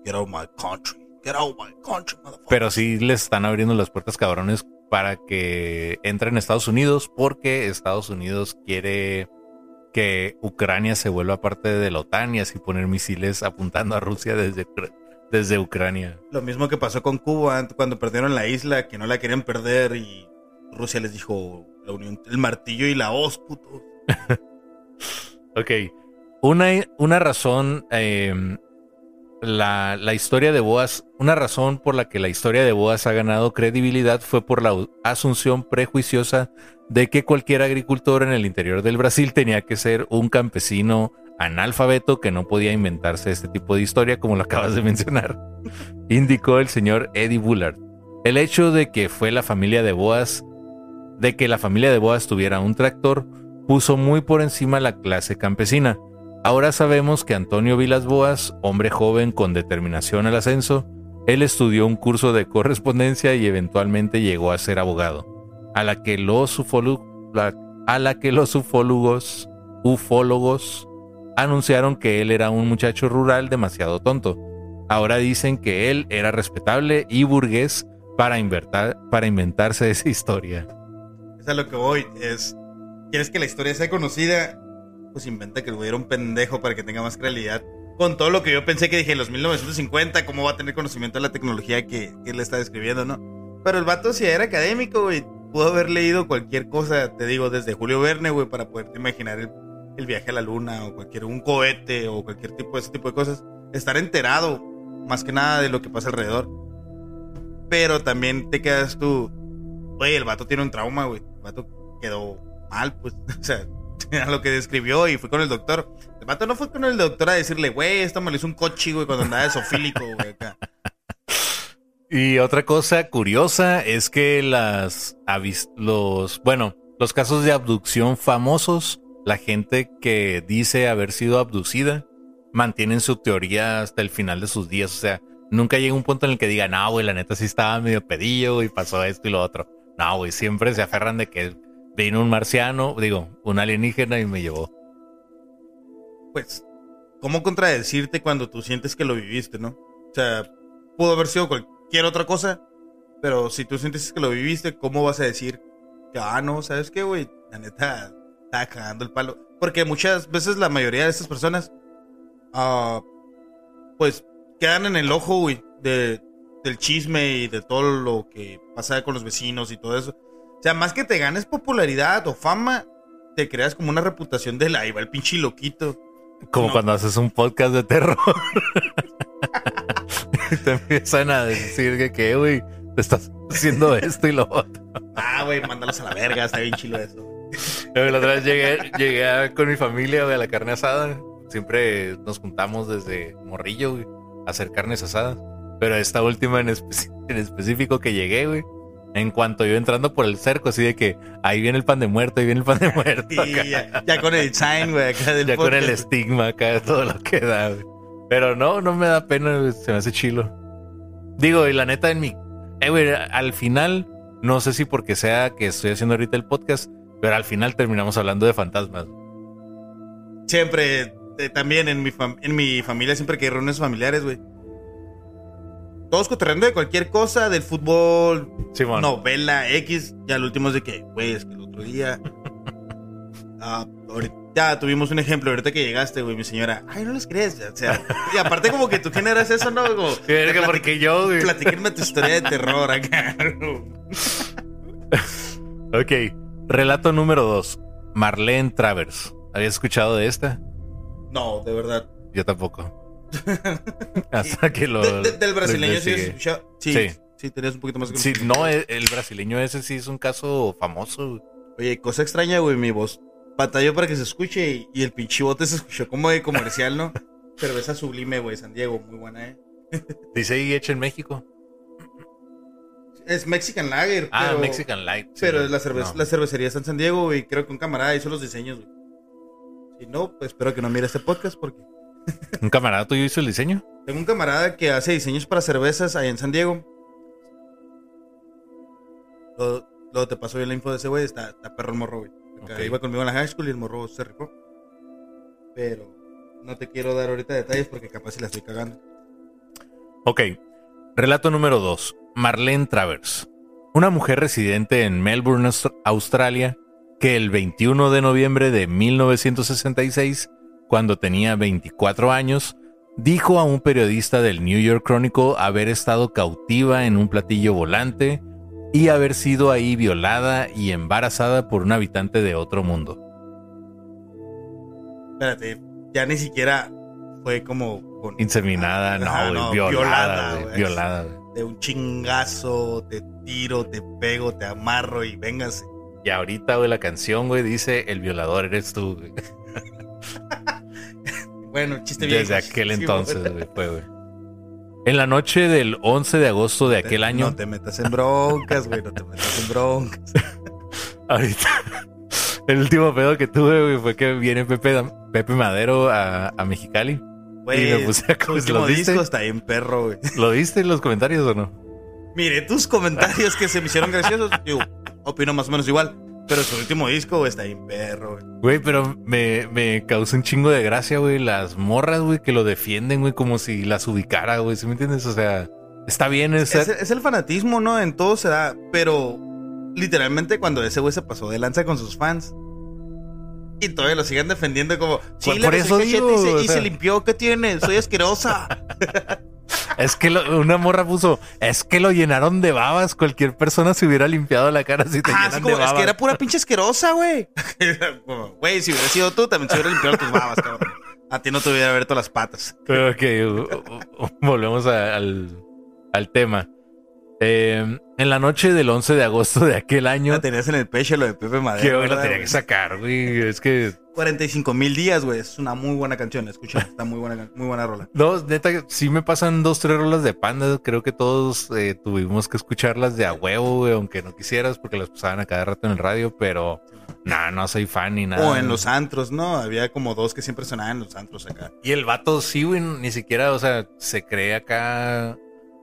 get out my country. Get out my country, motherfucker. Pero sí les están abriendo las puertas cabrones para que entren a Estados Unidos porque Estados Unidos quiere que Ucrania se vuelva parte de la OTAN y así poner misiles apuntando a Rusia desde, desde Ucrania. Lo mismo que pasó con Cuba cuando perdieron la isla, que no la querían perder y Rusia les dijo la unión, el martillo y la hoz, puto. (laughs) ok. Una, una razón, em, la, la, historia de Boas, una razón por la que la historia de Boas ha ganado credibilidad fue por la asunción prejuiciosa de que cualquier agricultor en el interior del Brasil tenía que ser un campesino analfabeto que no podía inventarse este tipo de historia como lo acabas de mencionar, (laughs) indicó el señor Eddie Bullard. El hecho de que fue la familia de Boas, de que la familia de Boas tuviera un tractor, puso muy por encima la clase campesina. Ahora sabemos que Antonio Vilas Boas, hombre joven con determinación al ascenso, él estudió un curso de correspondencia y eventualmente llegó a ser abogado a la que los, a la que los ufólogos, ufólogos anunciaron que él era un muchacho rural demasiado tonto. Ahora dicen que él era respetable y burgués para, para inventarse esa historia. A lo que voy. Es, ¿Quieres que la historia sea conocida? Pues inventa que hubiera un pendejo para que tenga más credibilidad. Con todo lo que yo pensé que dije en los 1950, ¿cómo va a tener conocimiento de la tecnología que, él está describiendo, no? Pero el vato sí era académico, güey pudo haber leído cualquier cosa, te digo, desde Julio Verne, güey, para poderte imaginar el, viaje a la luna o cualquier, un cohete o cualquier tipo de ese tipo de cosas. Estar enterado, más que nada, de lo que pasa alrededor. Pero también te quedas tú, güey, el vato tiene un trauma, güey. Vato quedó mal, pues, (laughs) o sea, (laughs) a lo que describió y fue con el doctor. El vato no fue con el doctor a decirle, güey, esto me lo hizo un coche, güey, cuando andaba de sofílico, güey. (laughs) Y otra cosa curiosa es que las los bueno, los casos de abducción famosos, la gente que dice haber sido abducida mantienen su teoría hasta el final de sus días, o sea, nunca llega un punto en el que digan, "No, güey, la neta sí estaba medio pedillo y pasó esto y lo otro." No, güey, siempre se aferran de que vino un marciano, digo, un alienígena y me llevó. Pues, ¿cómo contradecirte cuando tú sientes que lo viviste, no? O sea, pudo haber sido cualquier otra cosa. Pero si tú sientes que lo viviste, ¿cómo vas a decir que, ah, no, ¿sabes qué, güey? La neta, está cagando el palo. Porque muchas veces la mayoría de estas personas, uh, pues, quedan en el ojo, güey, de, del chisme y de todo lo que pasa con los vecinos y todo eso. O sea, más que te ganes popularidad o fama, te creas como una reputación de la, ahí va el pinche loquito. Como cuando haces un podcast de terror. (laughs) te empiezan a decir que, ¿qué, güey, te estás haciendo esto y lo otro. Ah, güey, mándalos a la verga, está bien chilo eso. La otra vez llegué, llegué con mi familia, güey, a la carne asada. Siempre nos juntamos desde morrillo, güey, a hacer carnes asadas. Pero esta última en, (laughs) en específico que llegué, güey, en cuanto yo entrando por el cerco, así de que ahí viene el pan de muerto, ahí viene el pan de (laughs) muerto. ya, con el sign, güey, acá del (laughs) Ya con el estigma acá, de todo lo que da, güey. Pero no, no me da pena, se me hace chilo. Digo, y la neta en mi... Eh, güey, al final, no sé si porque sea que estoy haciendo ahorita el podcast, pero al final terminamos hablando de fantasmas. Siempre, eh, también en mi, en mi familia, siempre que hay reuniones familiares, güey. Todos cotorreando de cualquier cosa, del fútbol, novela, X. Ya el último es de que, güey, es que el otro día... (laughs) ah, ahorita tuvimos un ejemplo ahorita que llegaste, güey, mi señora. Ay, no les crees. O sea, y aparte, como que tú generas eso, ¿no? Como, que porque yo, güey. Platíquenme tu historia de terror acá. (laughs) ok. Relato número dos. Marlene Travers. ¿Habías escuchado de esta? No, de verdad. Yo tampoco. (laughs) Hasta que lo. del brasileño sí escuchado. Sí, sí. Sí, tenías un poquito más Sí, no, el, el, brasileño ese sí es un caso famoso. Oye, cosa extraña, güey, mi voz batalló para que se escuche y, el pinche bote se escuchó como de comercial, ¿no? (laughs) Cerveza sublime, güey, San Diego, muy buena, ¿eh? (laughs) Dice ahí hecha en México. Es Mexican Lager. Ah, Mexican Light. pero la, cerveza, la cervecería está en San Diego, y creo que un camarada hizo los diseños, güey. Si no, pues espero que no mire este podcast porque... ¿Un camarada tuyo hizo el diseño? Tengo un camarada que hace diseños para cervezas ahí en San Diego. Luego, te paso bien la info de ese güey, está, está perro el morro, güey. Iba conmigo en la high school y el morro se rifó. Pero no te quiero dar ahorita detalles porque capaz si la estoy cagando. Ok. Relato número 2. Marlene Travers. Una mujer residente en Melbourne, Australia, que el 21 de noviembre de 1966, cuando tenía 24 años, dijo a un periodista del New York Chronicle haber estado cautiva en un platillo volante y haber sido ahí violada y embarazada por un habitante de otro mundo. Espérate, ya ni siquiera fue como con- Inseminada, no, no, güey, violada, violada, de un chingazo, te tiro, te pego, te amarro y véngase. Y ahorita, güey, la canción, güey, dice, el violador eres tú, güey. (laughs) Bueno, chiste bien. Desde aquel (laughs) entonces, güey, fue, güey. En la noche del 11 de agosto de aquel año, No te metas en broncas, güey, no te metas en broncas. (laughs) ahorita, el último pedo que tuve, güey, fue que viene Pepe, Pepe Madero a, a Mexicali. Güey, Y me puse a ¿lo último viste? disco está bien perro, güey. (laughs) ¿Lo viste en los comentarios o no? Mire, tus comentarios que se me hicieron graciosos, digo, opino más o menos igual. Pero su último disco güey, está bien perro, güey. Güey, pero me, me causa un chingo de gracia, güey, las morras, güey, que lo defienden, güey, como si las ubicara, güey, ¿sí me entiendes? O sea, está bien. Es, es el fanatismo, ¿no? En todo se da. Pero literalmente cuando ese güey se pasó de lanza con sus fans. Y todavía lo siguen defendiendo como... Sí, Por- eso digo, y, se, o y se limpió. ¿Qué tiene? Soy asquerosa. (laughs) Es que lo- una morra puso, es que lo llenaron de babas, cualquier persona se hubiera limpiado la cara si te Ah, llenan de como, es babas. que era pura pinche asquerosa, güey. (laughs) Güey, si hubiera sido tú, también se hubiera limpiado tus babas, cabrón. A ti no te hubiera abierto las patas. Ok, volvemos a- al, al tema. Eh, en la noche del 11 de agosto de aquel año, La tenías en el pecho lo de Pepe Madero. que hoy ¿verdad, tenía que sacar, güey, es que... 45 mil días, güey. Es una muy buena canción. Escucha, está muy buena, muy buena rola. (laughs) No, neta, sí me pasan dos, tres rolas de panda. Creo que todos eh, tuvimos que escucharlas de a huevo, güey, aunque no quisieras, porque las pasaban a cada rato en el radio, pero nada, no soy fan ni nada. O en los antros, ¿no? Había como dos que siempre sonaban en los antros acá. Y el vato sí, güey, ni siquiera, o sea, se cree acá.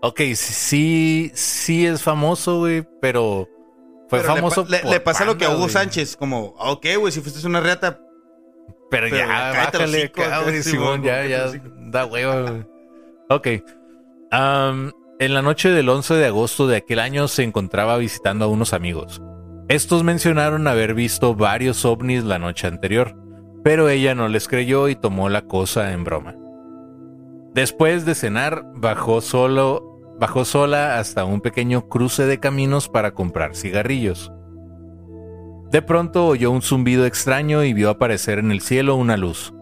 Ok, sí, sí es famoso, güey, pero fue Pero le famoso. pa- Le, le pasa lo que a Hugo güey. Sánchez, como, ok, güey, si fuiste una reata, Pero, pero ya, bájale acá, güey, Simón, ya, ya, da hueva, güey. Ok. En la noche del 11 de agosto de aquel año se encontraba visitando a unos amigos. Estos mencionaron haber visto varios ovnis la noche anterior, pero ella no les creyó y tomó la cosa en broma. Después de cenar, bajó solo, bajó sola hasta un pequeño cruce de caminos para comprar cigarrillos. De pronto oyó un zumbido extraño y vio aparecer en el cielo una luz.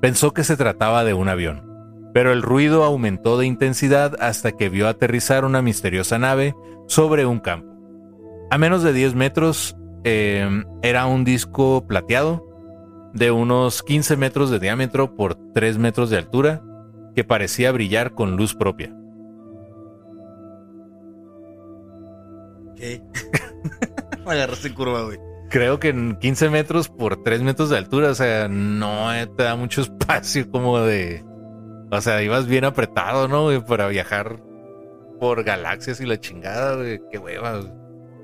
Pensó que se trataba de un avión, pero el ruido aumentó de intensidad hasta que vio aterrizar una misteriosa nave sobre un campo. A menos de 10 metros eh, era un disco plateado de unos 15 metros de diámetro por 3 metros de altura que parecía brillar con luz propia. (laughs) Me agarraste en curva, güey. Creo que en 15 metros por 3 metros de altura, o sea, no eh, te da mucho (laughs) espacio como de... O sea, ibas bien apretado, ¿no? güey? Para viajar por galaxias y la chingada, güey. Qué hueva. güey.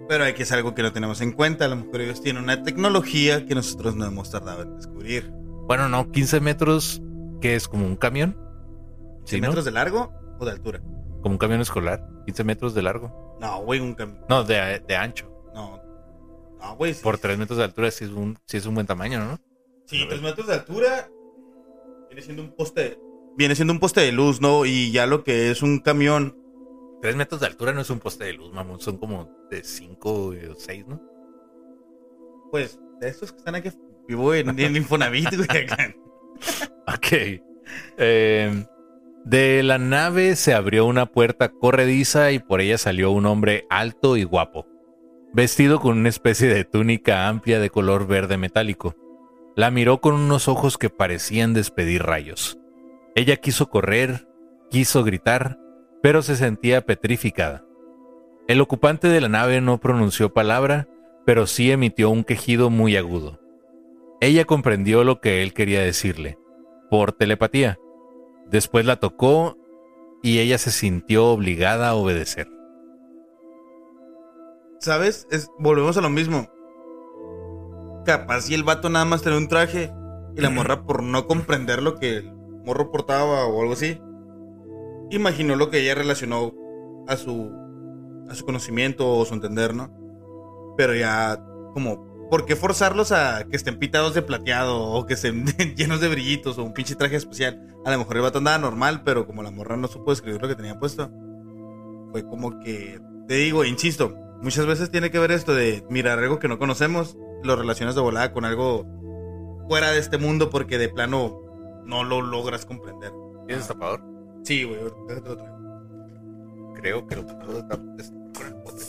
Pero hay que es algo que no tenemos en cuenta. A lo mejor ellos tienen una tecnología que nosotros no hemos tardado en descubrir. Bueno, no, 15 metros, que es como un camión. Sí, ¿100 ¿no? metros de largo o de altura? Como un camión escolar. 15 metros de largo. No, güey, un cam... No, de, de ancho. No. No, güey. sí. Por 3 metros de altura sí es un, sí es un buen tamaño, ¿no? Sí, tres metros de altura. Viene siendo un poste. Viene siendo un poste de luz, ¿no? Y ya lo que es un camión. 3 metros de altura no es un poste de luz, mamón. Son como de 5 o 6, ¿no? Pues, de estos que están aquí. Vivo en, en Infonavit, güey. (laughs) Ok. Eh, de la nave se abrió una puerta corrediza y por ella salió un hombre alto y guapo, vestido con una especie de túnica amplia de color verde metálico. La miró con unos ojos que parecían despedir rayos. Ella quiso correr, quiso gritar, pero se sentía petrificada. El ocupante de la nave no pronunció palabra, pero sí emitió un quejido muy agudo. Ella comprendió lo que él quería decirle, por telepatía. Después la tocó y ella se sintió obligada a obedecer. ¿Sabes? Es, volvemos a lo mismo. Capaz si el vato nada más tenía un traje y la morra por no comprender lo que el morro portaba o algo así, imaginó lo que ella relacionó a su a su conocimiento o su entender, ¿no? Pero ya como ¿por qué forzarlos a que estén pitados de plateado o que estén (laughs) llenos de brillitos o un pinche traje especial? A lo mejor el vato andaba normal, pero como la morra no supo escribir lo que tenía puesto, fue como que, te digo, insisto, muchas veces tiene que ver esto de mirar algo que no conocemos, lo relacionas de volada con algo fuera de este mundo porque de plano no lo logras comprender. ¿Tienes tapador? Sí, güey, déjate lo traigo. Creo que lo puedo tapar con el bote.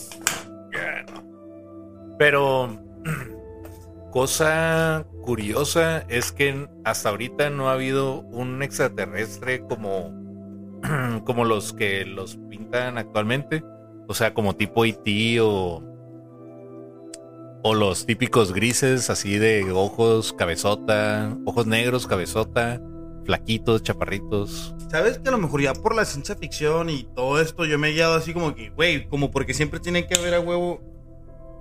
Ya no. Pero (clears throat) cosa curiosa es que hasta ahorita no ha habido un extraterrestre como (clears throat) como los que los pintan actualmente, o sea, como tipo IT o o los típicos grises así de ojos cabezota, ojos negros cabezota, flaquitos, chaparritos. ¿Sabes que a lo mejor ya por la ciencia ficción y todo esto yo me he guiado así como que, güey, como porque siempre tiene que haber a huevo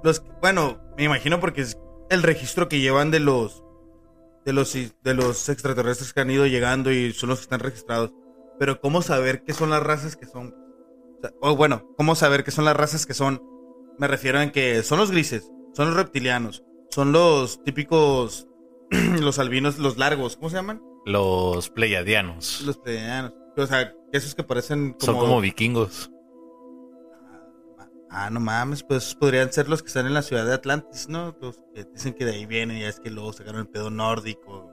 los bueno, me imagino porque es el registro que llevan de los de los de los extraterrestres que han ido llegando y son los que están registrados. Pero cómo saber qué son las razas que son? O, sea, o bueno, cómo saber qué son las razas que son? Me refiero a que son los grises, son los reptilianos, son los típicos (clears throat) los albinos, los largos, ¿cómo se llaman? Los pleiadianos. Los pleiadianos. O sea, esos que parecen como Son como vikingos. Ah, no mames, pues podrían ser los que están en la ciudad de Atlantis, ¿no? Los que dicen que de ahí vienen y es que luego sacaron el pedo nórdico.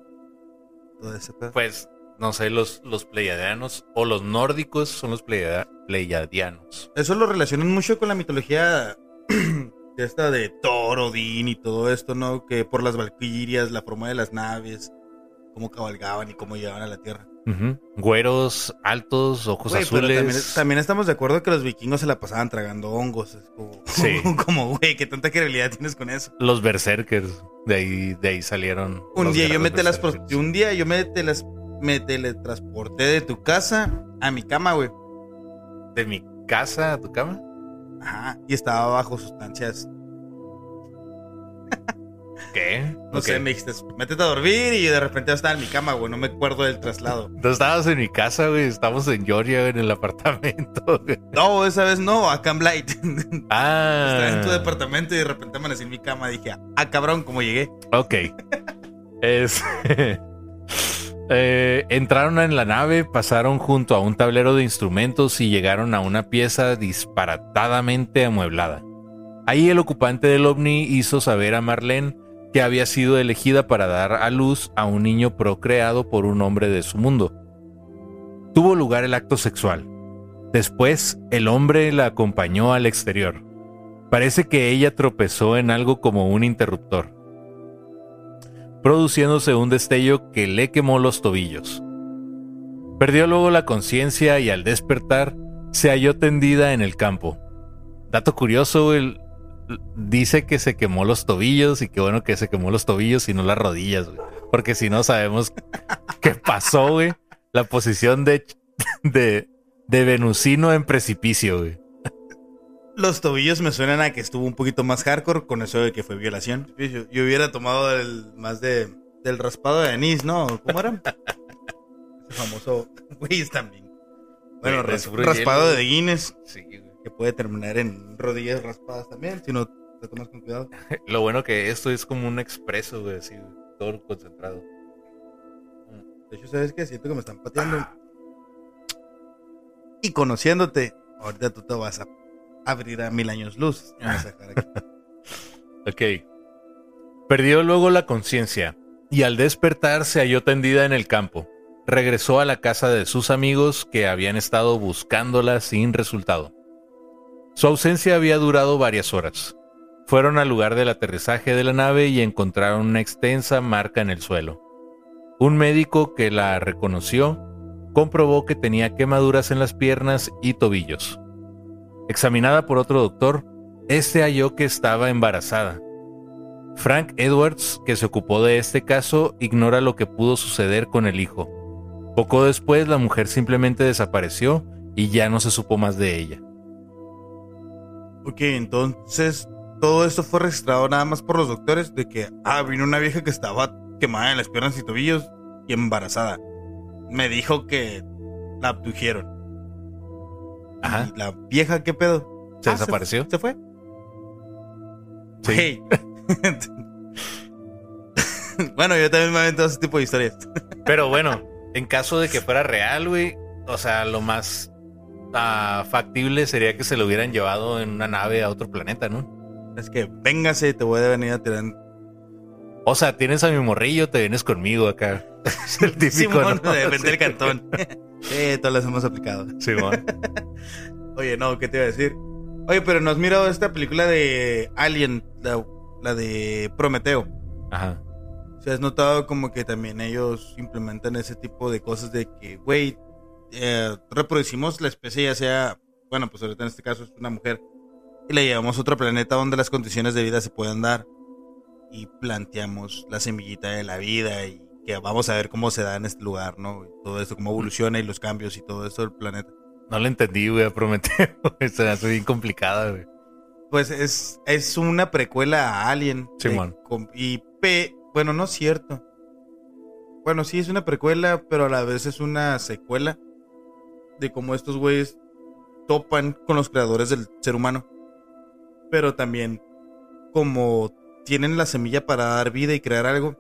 Todo ese pedo. Pues, no sé, los, los pleiadianos o los nórdicos son los pleiada- pleiadianos. Eso lo relacionan mucho con la mitología de (clears throat) esta de Thor, Odín y todo esto, ¿no? Que por las valquirias, la forma de las naves, cómo cabalgaban y cómo llegaban a la Tierra. Ujú. Güeros, altos, ojos Güey, pero azules. también, también estamos de acuerdo que los vikingos se la pasaban tragando hongos. Es como, Sí. (laughs) como, güey, qué tanta credibilidad tienes con eso. Los berserkers. De ahí, de ahí salieron. Un día yo me un día yo me, me teletransporté de tu casa a mi cama, güey. De mi casa a tu cama. Ajá. Y estaba bajo sustancias. ¿Qué? No sé, me dijiste, métete a dormir y de repente yo estaba en mi cama, güey. No me acuerdo del traslado. No estabas en mi casa, güey. Estamos en Georgia, en el apartamento. güey. No, esa vez no, acá en Blight. Estaba Ah. en tu departamento y de repente amanecí en mi cama. Dije, ah, cabrón, ¿cómo llegué? Ok. Es. (laughs) Eh, entraron en la nave, pasaron junto a un tablero de instrumentos y llegaron a una pieza disparatadamente amueblada. Ahí el ocupante del ovni hizo saber a Marlene que había sido elegida para dar a luz a un niño procreado por un hombre de su mundo. Tuvo lugar el acto sexual. Después, el hombre la acompañó al exterior. Parece que ella tropezó en algo como un interruptor produciéndose un destello que le quemó los tobillos. Perdió luego la conciencia y al despertar se halló tendida en el campo. Dato curioso, el, dice que se quemó los tobillos y que bueno que se quemó los tobillos y no las rodillas, güey. Porque si no sabemos (laughs) qué pasó, güey. La posición de, (laughs) de, de Venusino en precipicio, güey. Los tobillos me suenan a que estuvo un poquito más hardcore con eso de que fue violación. Yo, yo hubiera tomado el más de del raspado de anís, ¿no? ¿Cómo era? (laughs) Ese famoso, güey, también. Bueno, ras- raspado hielo. de Guinness, Sí, güey. Que puede terminar en rodillas raspadas también, si no te tomas con cuidado. (laughs) Lo bueno que esto es como un expreso, güey, así, todo concentrado. De hecho, ¿sabes qué? Siento que me están pateando. Y conociéndote, ahorita tú te vas a abrir a mil años luz. Me vas a dejar aquí. (laughs) Ok. Perdió luego la conciencia y al despertar se halló tendida en el campo. Regresó a la casa de sus amigos que habían estado buscándola sin resultado. Su ausencia había durado varias horas. Fueron al lugar del aterrizaje de la nave y encontraron una extensa marca en el suelo. Un médico que la reconoció comprobó que tenía quemaduras en las piernas y tobillos. Examinada por otro doctor, este halló que estaba embarazada. Frank Edwards, que se ocupó de este caso, ignora lo que pudo suceder con el hijo. Poco después la mujer simplemente desapareció y ya no se supo más de ella. Ok, entonces todo esto fue registrado nada más por los doctores de que, ah, vino una vieja que estaba quemada en las piernas y tobillos y embarazada. Me dijo que la abdujeron. Ajá. ¿Y la vieja qué pedo? ¿Se Ah, desapareció? ¿Se fue? Sí. (laughs) Bueno, yo también me aventado ese tipo de historias. Pero bueno, en caso de que fuera real, güey, o sea, lo más ah, factible sería que se lo hubieran llevado en una nave a otro planeta, ¿no? Es que véngase, te voy a venir a tirar. O sea, tienes a mi morrillo, te vienes conmigo acá. (laughs) Es el típico, Simón, ¿no? (laughs) de vender el cantón. (laughs) sí, todas las hemos aplicado. Simón. Oye, no, ¿qué te iba a decir? Oye, pero ¿no has mirado esta película de Alien, la, la de Prometeo? Ajá. Si has notado como que también ellos implementan ese tipo de cosas de que, güey, eh, reproducimos la especie ya sea, bueno, pues ahorita en este caso es una mujer, y la llevamos a otro planeta donde las condiciones de vida se puedan dar y planteamos la semillita de la vida y que vamos a ver cómo se da en este lugar, ¿no? Y todo esto, cómo evoluciona y los cambios y todo esto del planeta. No lo entendí, güey, a Prometeo. (laughs) Se me hace bien complicada, güey. Pues es, es una precuela a Alien. Simón. com- y P, bueno, no es cierto. Bueno, sí es una precuela, pero a la vez es una secuela de cómo estos güeyes topan con los creadores del ser humano. Pero también como tienen la semilla para dar vida y crear algo,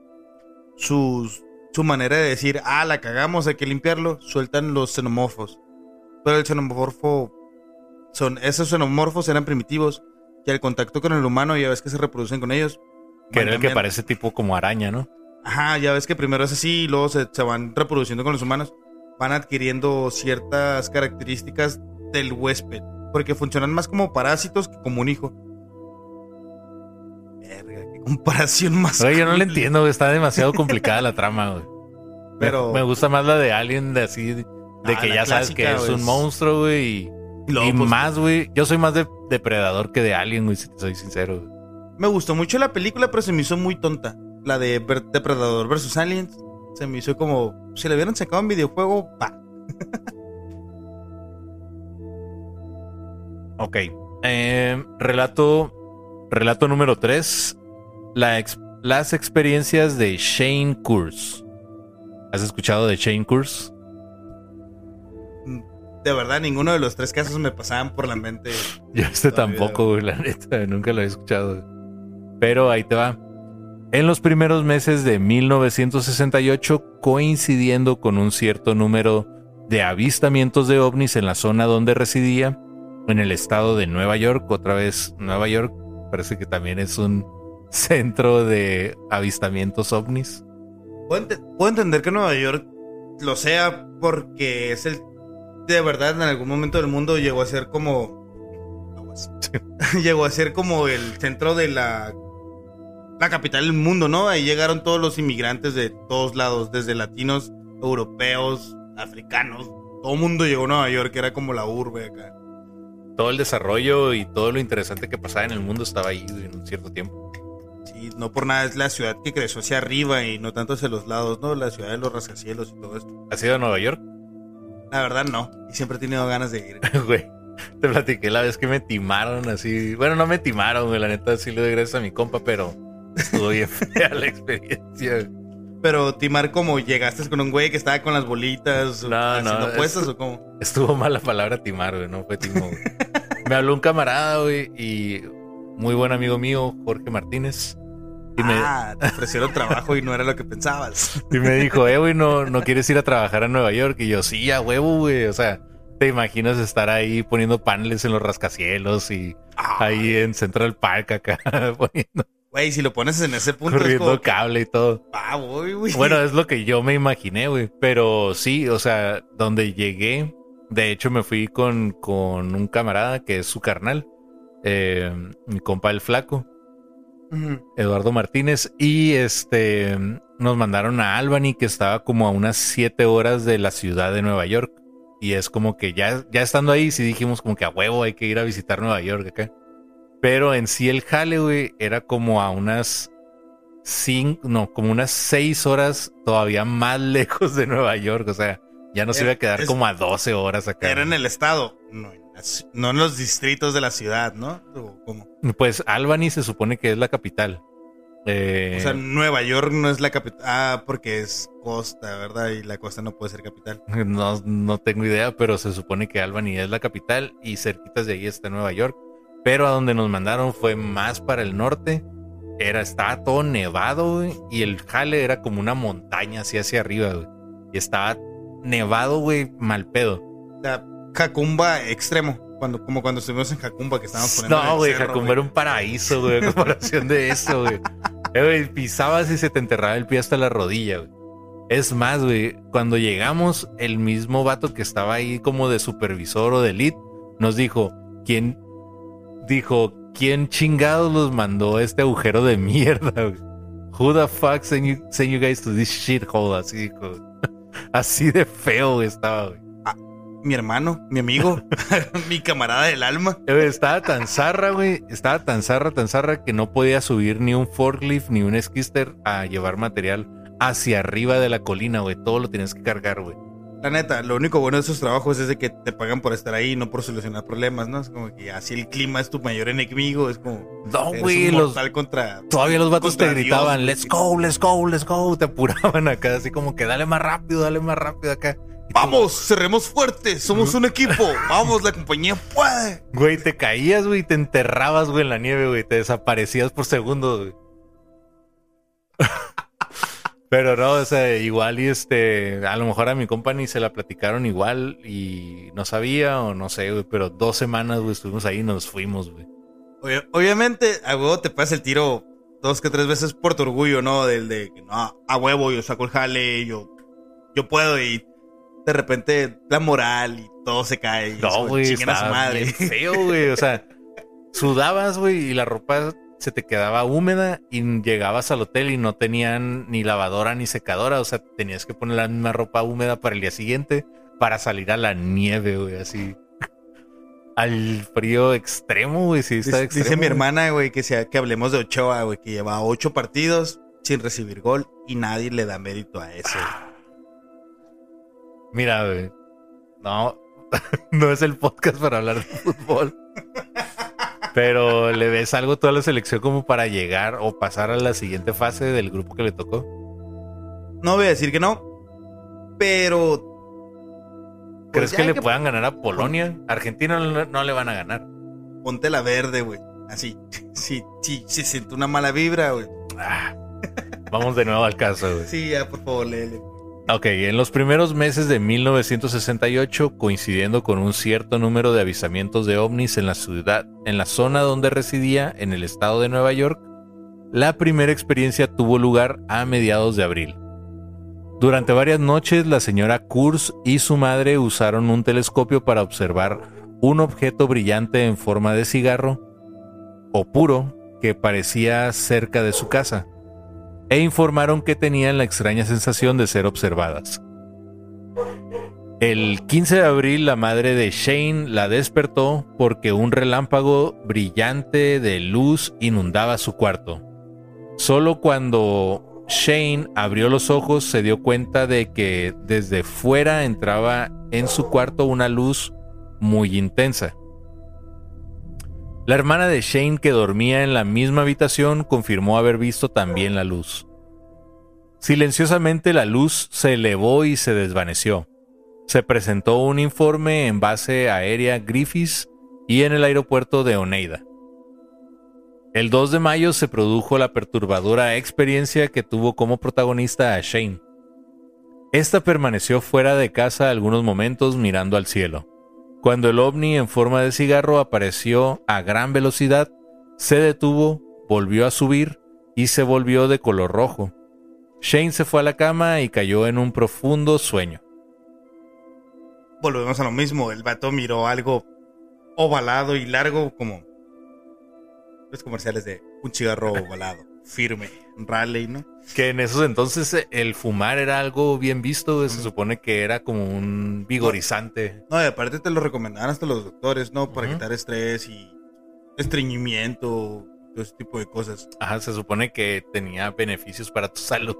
sus, su manera de decir, ah, la cagamos, hay que limpiarlo, sueltan los xenomorfos. Pero el xenomorfo son esos xenomorfos eran primitivos y al contacto con el humano ya ves que se reproducen con ellos. Que era el que parece tipo como araña, ¿no? Ajá, ya ves que primero es así y luego se, se van reproduciendo con los humanos. Van adquiriendo ciertas características del huésped. Porque funcionan más como parásitos que como un hijo. Verga, qué comparación más. Oye, yo no le entiendo, güey. Está demasiado complicada la trama, güey. Pero- Me, me gusta más la de Alien, de así, de Ah, que ya sabes que es un monstruo, güey. Y, Y pues, más, güey. Yo soy más de depredador que de Alien, güey, si te soy sincero. güey. Me gustó mucho la película, pero se me hizo muy tonta. La de Depredador versus Aliens. Se me hizo como. Si la hubieran sacado en videojuego, va. Ok. Eh, relato, relato número 3. las experiencias de Shane Kurz. ¿Has escuchado de Shane Kurz? De verdad, ninguno de los tres casos me pasaban por la mente. (laughs) Yo este tampoco, güey, la neta, nunca lo he escuchado. Pero ahí te va. En los primeros meses de 1968, coincidiendo con un cierto número de avistamientos de ovnis en la zona donde residía, en el estado de Nueva York, otra vez Nueva York, parece que también es un (laughs) centro de avistamientos ovnis. Puedo, ente- puedo entender que Nueva York lo sea porque es el. De verdad, en algún momento del mundo llegó a ser como. (laughs) llegó a ser como el centro de la. La capital del mundo, ¿no? Ahí llegaron todos los inmigrantes de todos lados, desde latinos, europeos, africanos. Todo el mundo llegó a Nueva York, era como la urbe acá. Todo el desarrollo y todo lo interesante que pasaba en el mundo estaba ahí en un cierto tiempo. Sí, no por nada es la ciudad que creció hacia arriba y no tanto hacia los lados, ¿no? La ciudad de los rascacielos y todo esto. ¿Has ido a Nueva York? La verdad, no. Y siempre he tenido ganas de ir. (laughs) Güey, te platiqué la vez que me timaron así. Bueno, no me timaron, güey. La neta sí le doy gracias a mi compa, pero estuvo bien (laughs) fea la experiencia. Pero, Timar, como llegaste con un güey que estaba con las bolitas, No, haciendo no, apuestas es- o cómo? Estuvo mal la palabra timar, güey. No fue timo, güey. Me habló un camarada, güey, y muy buen amigo mío, Jorge Martínez. Y me, Ah, te ofrecieron trabajo y no era lo que pensabas. (laughs) y me dijo, eh, güey, ¿no, ¿no quieres ir a trabajar a Nueva York? Y yo, sí, a huevo, güey. O sea, te imaginas estar ahí poniendo paneles en los rascacielos y ahí en Central Park acá (laughs) poniendo, Güey, si lo pones en ese punto es corriendo como, cable y todo. ah, voy, güey. Bueno, es lo que yo me imaginé, güey. Pero sí, o sea, donde llegué, de hecho me fui con, con un camarada que es su carnal, eh, mi compa el flaco. Eduardo Martínez, y este nos mandaron a Albany, que estaba como a unas siete horas de la ciudad de Nueva York. Y es como que ya, ya estando ahí, sí dijimos como que a huevo hay que ir a visitar Nueva York acá. Pero en sí el jale, güey, era como a unas cinco, no, como unas seis horas todavía más (laughs) lejos de Nueva York. O sea, ya nos Era- iba a quedar es- como a 12 horas acá. Era en el estado, no en, no los distritos de la ciudad, ¿no? ¿O cómo? Pues Albany se supone que es la capital. Eh, O sea, Nueva York no es la capital. Ah, porque es costa, ¿verdad? Y la costa no puede ser capital. (laughs) No, no tengo idea, pero se supone que Albany es la capital y cerquitas de ahí está Nueva York. Pero a donde nos mandaron fue más para el norte era, estaba todo nevado, güey, y el jale era como una montaña así hacia arriba, güey. Y estaba nevado, güey, mal pedo. La Jacumba extremo. Cuando, como cuando estuvimos en Jacumba que estábamos poniendo. en No, güey, Jacumba era un paraíso, güey, en comparación de eso, güey. Eh, güey, pisabas y se te enterraba el pie hasta la rodilla, güey. Es más, güey, cuando llegamos, el mismo vato que estaba ahí como de supervisor o de lead, nos dijo, ¿quién? Dijo, ¿quién chingados los mandó a este agujero de mierda, güey? Who the fuck sent you, sent you guys to this shithole? Así dijo. (laughs) Así de feo güey, estaba, güey. Mi hermano, mi amigo, (laughs) (laughs) mi camarada del alma. Güey, Estaba tan zarra, güey. Estaba tan zarra, tan zarra que no podía subir ni un forklift ni un skister a llevar material hacia arriba de la colina, güey. Todo lo tienes que cargar, güey. La neta, lo único bueno de esos trabajos es de que te pagan por estar ahí, no por solucionar problemas, ¿no? Es como que así el clima es tu mayor enemigo, es como. No, güey. Los, contra. todavía los vatos te Dios, gritaban, let's go, let's go, let's go. Te apuraban acá, así como que dale más rápido, dale más rápido acá. Vamos, cerremos fuerte, somos un equipo. Vamos, la compañía puede. Güey, te caías, güey, te enterrabas, güey, en la nieve, güey. Te desaparecías por segundos, güey. Pero no, o sea, igual y este, a lo mejor a mi company se la platicaron igual y no sabía o no sé, güey, pero dos semanas, güey, estuvimos ahí y nos fuimos, güey. Obvia- obviamente, a huevo te pasa el tiro dos que tres veces por tu orgullo, ¿no? Del de no, a huevo, yo saco el jale, yo, yo puedo y de repente la moral y todo se cae. y No, güey, a su madre. feo, (laughs) güey, o sea, sudabas, güey, y la ropa se te quedaba húmeda y llegabas al hotel y no tenían ni lavadora ni secadora, o sea, tenías que poner la misma ropa húmeda para el día siguiente para salir a la nieve, güey, así. Al frío extremo, güey, sí, está Dice, extremo. dice mi hermana, güey, que, sea, que hablemos de Ochoa, güey, que lleva ocho partidos sin recibir gol y nadie le da mérito a eso. Mira, güey, no, (laughs) no es el podcast para hablar de fútbol. (laughs) Pero le ves algo toda la selección como para llegar o pasar a la siguiente fase del grupo que le tocó. No voy a decir que no, pero ¿Crees Pues que le que- puedan ganar a Polonia? Argentina no, no le van a ganar. ponte la verde, güey. Así, (laughs) sí, sí, sí, siento una mala vibra, güey. Ah, vamos de nuevo al caso, güey. Sí, ya, por favor, léele. Ok, en los primeros meses de 1968, coincidiendo con un cierto número de avisamientos de ovnis en la ciudad, en la zona donde residía, en el estado de Nueva York, la primera experiencia tuvo lugar a mediados de abril. Durante varias noches, la señora Kurz y su madre usaron un telescopio para observar un objeto brillante en forma de cigarro o puro que parecía cerca de su casa e informaron que tenían la extraña sensación de ser observadas. El 15 de abril la madre de Shane la despertó porque un relámpago brillante de luz inundaba su cuarto. Solo cuando Shane abrió los ojos se dio cuenta de que desde fuera entraba en su cuarto una luz muy intensa. La hermana de Shane que dormía en la misma habitación confirmó haber visto también la luz. Silenciosamente la luz se elevó y se desvaneció. Se presentó un informe en base aérea Griffiths y en el aeropuerto de Oneida. El 2 de mayo se produjo la perturbadora experiencia que tuvo como protagonista a Shane. Esta permaneció fuera de casa algunos momentos mirando al cielo. Cuando el ovni en forma de cigarro apareció a gran velocidad, se detuvo, volvió a subir y se volvió de color rojo. Shane se fue a la cama y cayó en un profundo sueño. Volvemos a lo mismo. El vato miró algo ovalado y largo como los comerciales de un cigarro (laughs) ovalado, firme, rally, ¿no? Que en esos entonces eh, el fumar era algo bien visto, güey. se supone que era como un vigorizante. No, y aparte te lo recomendaban hasta los doctores, ¿no? Para quitar estrés y estreñimiento, todo ese tipo de cosas. Ajá, se supone que tenía beneficios para tu (laughs) salud.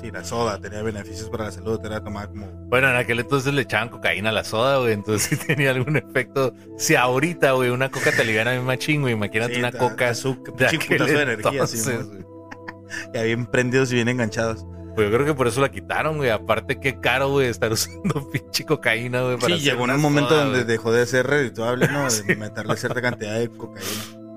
Sí, la soda tenía beneficios para la salud, era tomar como... Bueno, en aquel entonces le echaban cocaína a la soda, güey, entonces sí (laughs) tenía algún efecto. Si ahorita, güey, una coca te ligana bien machín, güey, imagínate Sí, una coca azúcar, de de energía, güey. Ya bien prendidos y bien enganchados. Pues yo creo que por eso la quitaron, güey. Aparte, qué caro, güey, estar (laughs) usando pinche cocaína, güey. para Sí, llegó un momento soda, donde güey. dejó de ser redituable, ¿no? (laughs) De Sí. meterle cierta cantidad de cocaína.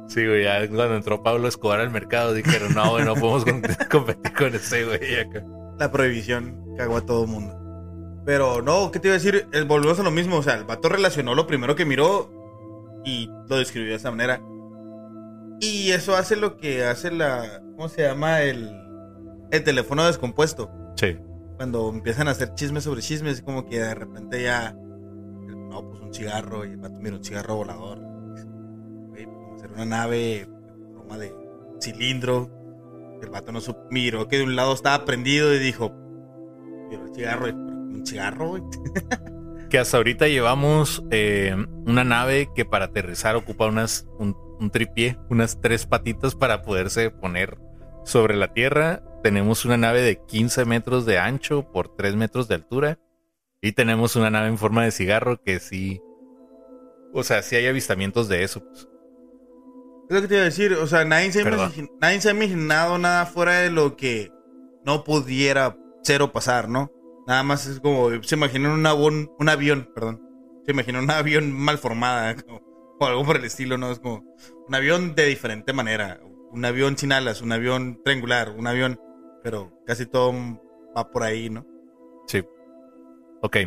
Sí, güey, ya cuando entró Pablo Escobar al mercado dijeron, no, güey, no podemos com- (laughs) competir con ese, güey. acá. La prohibición cagó a todo mundo. Pero no, ¿qué te iba a decir? Volvemos a lo mismo. O sea, el vato relacionó lo primero que miró y lo describió de esa manera. Y eso hace lo que hace la. ¿Cómo se llama? El, el teléfono descompuesto. Sí. Cuando empiezan a hacer chismes sobre chismes, como que de repente ya. No, pues un cigarro. Y el vato mira un cigarro volador. A hacer una nave en forma de cilindro. El vato no supo- miró que de un lado estaba prendido y dijo: Mira el cigarro. y, Un cigarro, güey. Que hasta ahorita llevamos eh, una nave que para aterrizar ocupa unas, un, un tripié, unas tres patitas para poderse poner sobre la Tierra. Tenemos una nave de 15 metros de ancho por 3 metros de altura. Y tenemos una nave en forma de cigarro que sí. O sea, sí hay avistamientos de eso. pues. Es lo que te iba a decir. O sea, nadie se, nadie se ha imaginado nada fuera de lo que no pudiera ser o pasar, ¿no? Nada más es como, se imaginan un avión, un avión, perdón. Se imaginan un avión mal formada, (laughs) como- o algo por el estilo, ¿no? Es como un avión de diferente manera. Un avión sin alas, un avión triangular, un avión, pero casi todo va por ahí, ¿no? Sí. Ok.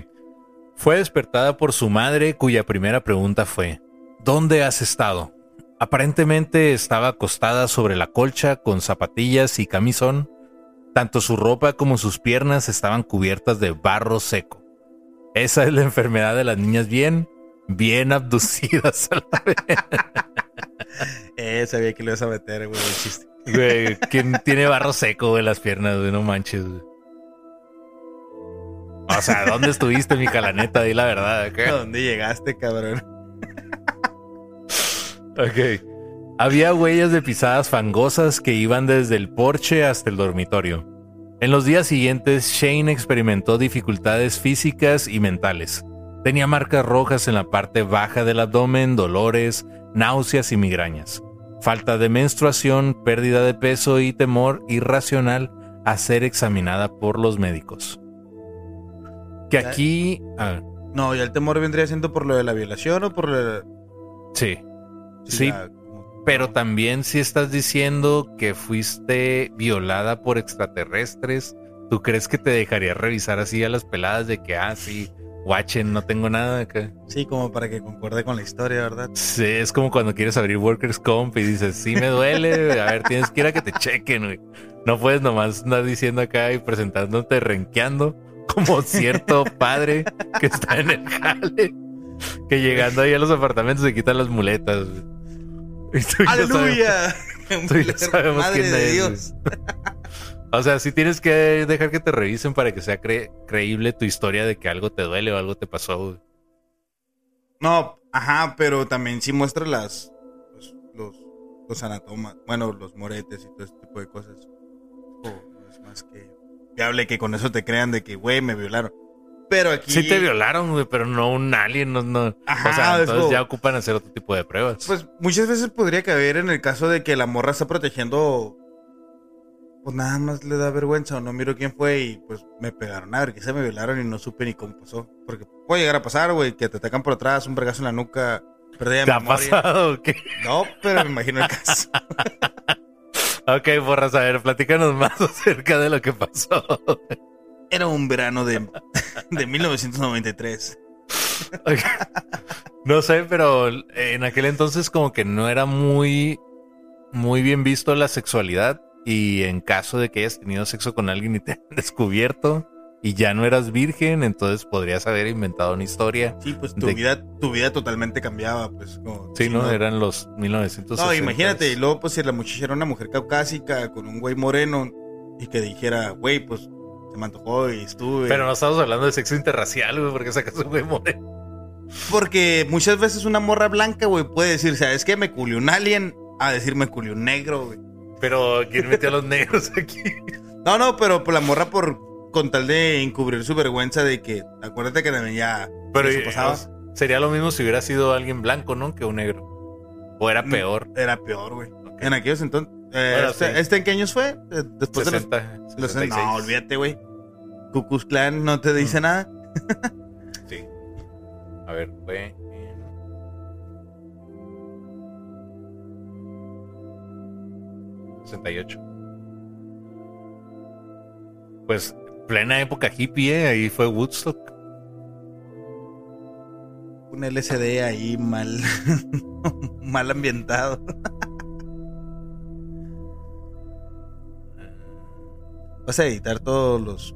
Fue despertada por su madre cuya primera pregunta fue, ¿Dónde has estado? Aparentemente estaba acostada sobre la colcha con zapatillas y camisón. Tanto su ropa como sus piernas estaban cubiertas de barro seco. Esa es la enfermedad de las niñas bien, bien abducidas a la vez. (laughs) (laughs) Eh, sabía que lo ibas a meter, güey, el chiste. Güey, (laughs) ¿quién tiene barro seco en las piernas, güey? No manches, güey. O sea, ¿dónde estuviste, mi la neta? Di la verdad, ¿A ¿ok? dónde llegaste, cabrón? Ok. Había huellas de pisadas fangosas que iban desde el porche hasta el dormitorio. En los días siguientes, Shane experimentó dificultades físicas y mentales. Tenía marcas rojas en la parte baja del abdomen, dolores, náuseas y migrañas. Falta de menstruación, pérdida de peso y temor irracional a ser examinada por los médicos. Que aquí... ah, No, ya el temor vendría siendo por lo de la violación o por lo de... sí, Sí, la- como- Pero también si estás diciendo que fuiste violada por extraterrestres, ¿tú crees que te dejaría revisar así a las peladas de que, ah, sí, watchen, no tengo nada acá? Sí, como para que concuerde con la historia, ¿verdad? Sí, es como cuando quieres abrir Workers Comp y dices, sí me duele, a ver, tienes que ir a que te chequen, güey. No puedes nomás andar diciendo acá y presentándote renqueando como cierto padre que está en el jale, que llegando ahí a los apartamentos se quitan las muletas. tú ¡Aleluya! Tú ya sabemos (laughs) Madre quién de es, Dios. O sea, sí tienes que dejar que te revisen para que sea cre- creíble tu historia de que algo te duele o algo te pasó. güey. No, ajá, pero también sí muestra las... Los, los, los anatomas, bueno, los moretes y todo ese tipo de cosas. Oh, es más que viable que con eso te crean de que, güey, me violaron. Pero aquí... Sí te violaron, güey, pero no un alien, no, no. Ajá, o sea, es entonces como- ya ocupan hacer otro tipo de pruebas. Pues muchas veces podría caber en el caso de que la morra está protegiendo. Pues nada más le da vergüenza o no miro quién fue y pues me pegaron. A ver, quizá me violaron y no supe ni cómo pasó. Porque puede llegar a pasar, güey, que te atacan por atrás, un vergazo en la nuca, pérdida ¿Te ha memoria. pasado o qué? No, pero me imagino el caso. (laughs) Ok, porras, a ver, platícanos más (laughs) acerca de lo que pasó. Era un verano de, de 1993. Ok. No sé, pero en aquel entonces como que no era muy, muy bien visto la sexualidad y en caso de que hayas tenido sexo con alguien y te han (laughs) descubierto y ya no eras virgen, entonces podrías haber inventado una historia. Sí, pues tu De- vida, tu vida totalmente cambiaba, pues. Como, Sí, si ¿no? Eran los 1960. No, imagínate, y luego pues si la muchacha era una mujer caucásica con un güey moreno y que dijera, güey, pues se me antojó y estuve. Pero no estamos hablando de sexo interracial, güey, porque sacas un güey moreno. Porque muchas veces una morra blanca, güey, puede decir, ¿sabes qué? Me culió un alien a decir me culió un negro, güey. Pero ¿quién metió a los negros aquí? (laughs) No, no, pero por la morra por con tal de encubrir su vergüenza de que, acuérdate que también ya Pero eso pasaba. sería lo mismo si hubiera sido alguien blanco, ¿no? Que un negro. O era Mm, peor. Era peor, güey. En aquellos entonces. eh, Bueno, este, sí. ¿Este en qué años fue? Eh, Después de 60, los, los- 66. No, olvídate, güey. Cucus Clan no te dice Mm. nada. Sí. A ver, fue 68. Pues plena época hippie, ¿eh? ahí fue Woodstock. Un LCD ahí mal, (laughs) mal ambientado. (laughs) Vas a editar todos los.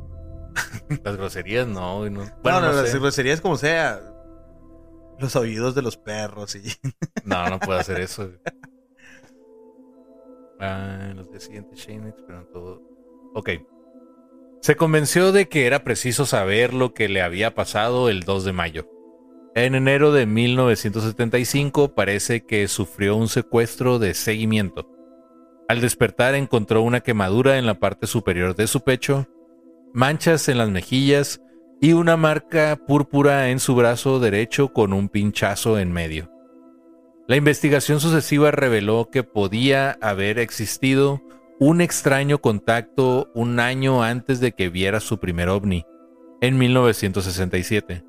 (laughs) las groserías, no. no. Bueno, no, las groserías como sea. Los oídos de los perros y. no, no puedo hacer eso. Los de siguiente Shane esperan todo. Se convenció de que era preciso saber lo que le había pasado el 2 de mayo. En enero de 1975 parece que sufrió un secuestro de seguimiento. Al despertar encontró una quemadura en la parte superior de su pecho, manchas en las mejillas y una marca púrpura en su brazo derecho con un pinchazo en medio. La investigación sucesiva reveló que podía haber existido un extraño contacto un año antes de que viera su primer ovni, en 1967.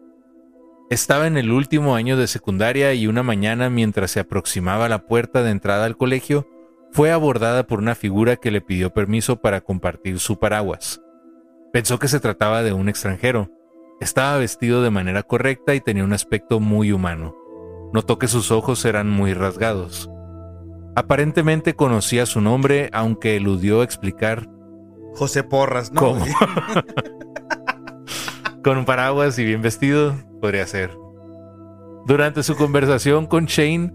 Estaba en el último año de secundaria y una mañana mientras se aproximaba a la puerta de entrada al colegio, fue abordada por una figura que le pidió permiso para compartir su paraguas. Pensó que se trataba de un extranjero. Estaba vestido de manera correcta y tenía un aspecto muy humano. Notó que sus ojos eran muy rasgados. Aparentemente conocía su nombre, aunque eludió explicar. José Porras, ¿no? ¿Cómo? (laughs) (laughs) con un paraguas y bien vestido, podría ser. Durante su conversación con Shane,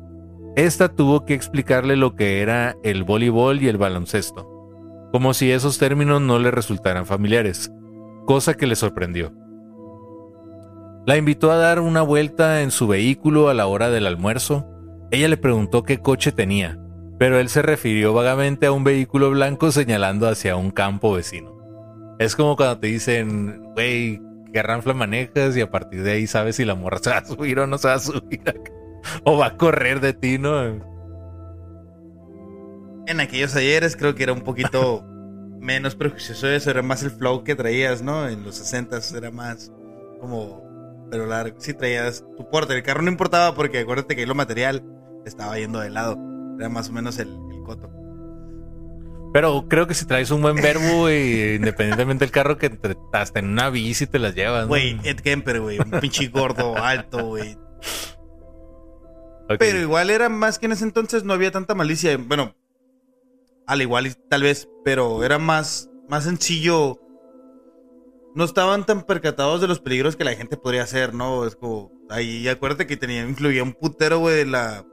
esta tuvo que explicarle lo que era el voleibol y el baloncesto, como si esos términos no le resultaran familiares, cosa que le sorprendió. La invitó a dar una vuelta en su vehículo a la hora del almuerzo. Ella le preguntó qué coche tenía, pero él se refirió vagamente a un vehículo blanco señalando hacia un campo vecino. Es como cuando te dicen, güey, qué ranfla manejas y a partir de ahí sabes si la morra se va a subir o no se va a subir (laughs) o va a correr de ti, ¿no? En aquellos ayeres creo que era un poquito (laughs) menos prejuicioso eso, era más el flow que traías, ¿no? En los 60 era más como pero largo. Sí traías tu porte. El carro no importaba porque acuérdate que lo material estaba yendo de lado. Era más o menos el, coto. Pero creo que si traes un buen verbo, y (laughs) independientemente del carro, que hasta en una bici te las llevas. Güey, Ed Kemper, güey. Un pinche gordo, (laughs) alto, güey. Pero igual era más que en ese entonces no había tanta malicia. Bueno, al igual tal vez, pero era más, más sencillo no estaban tan percatados de los peligros que la gente podría hacer, ¿no? Es como, ahí acuérdate que tenía, incluía un putero, güey, de la,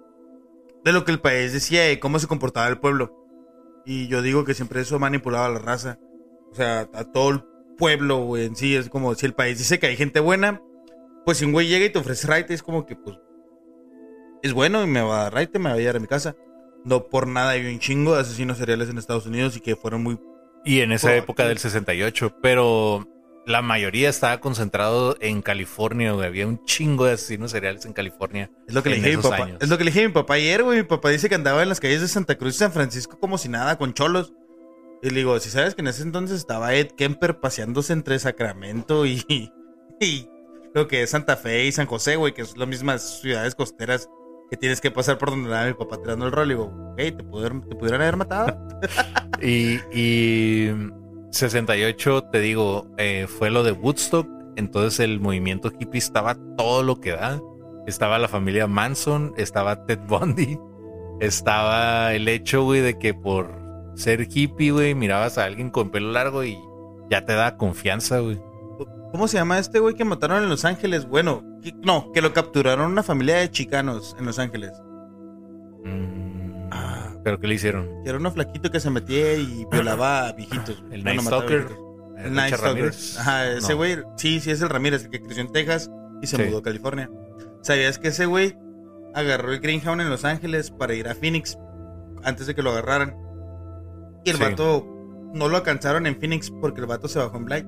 de lo que el país decía y cómo se comportaba el pueblo. Y yo digo que siempre eso manipulaba a la raza. O sea, a todo el pueblo, güey, en sí, es como si el país dice que hay gente buena, pues si un güey llega y te ofrece raite, es como que, pues, es bueno y me va a dar raite, me va a llevar a mi casa. No por nada hay un chingo de asesinos seriales en Estados Unidos y que fueron muy... Y en esa época del 68, pero la mayoría estaba concentrado en California, güey. Había un chingo de asesinos seriales en California. Es lo que le dije a mi papá. Es lo que le dije a mi papá ayer, güey. Mi papá dice que andaba en las calles de Santa Cruz y San Francisco como si nada, con cholos. Y le digo, si sabes que en ese entonces estaba Ed Kemper paseándose entre Sacramento y, (laughs) y lo que es Santa Fe y San José, güey, que son las mismas ciudades costeras que tienes que pasar por donde andaba mi papá tirando el rol. Y digo, hey, ¿te, pudieron, ¿te pudieron haber matado? (laughs) y, y 68, te digo, eh, fue lo de Woodstock. Entonces el movimiento hippie estaba todo lo que da. Estaba la familia Manson, estaba Ted Bundy, estaba el hecho, güey, de que por ser hippie, güey, mirabas a alguien con pelo largo y ya te da confianza, güey. ¿Cómo se llama este güey que mataron en Los Ángeles? Bueno, no, que lo capturaron una familia de chicanos en Los Ángeles. ¿Pero qué le hicieron? era uno flaquito que se metía y violaba a viejitos. (clears throat) El Night Stalker. El Night Stalker. Ajá, ese güey, sí, sí es el Ramírez, el que creció en Texas y se mudó a California. ¿Sabías que ese güey agarró el Greenhound en Los Ángeles para ir a Phoenix antes de que lo agarraran? Y el vato no lo alcanzaron en Phoenix porque el vato se bajó en Blight.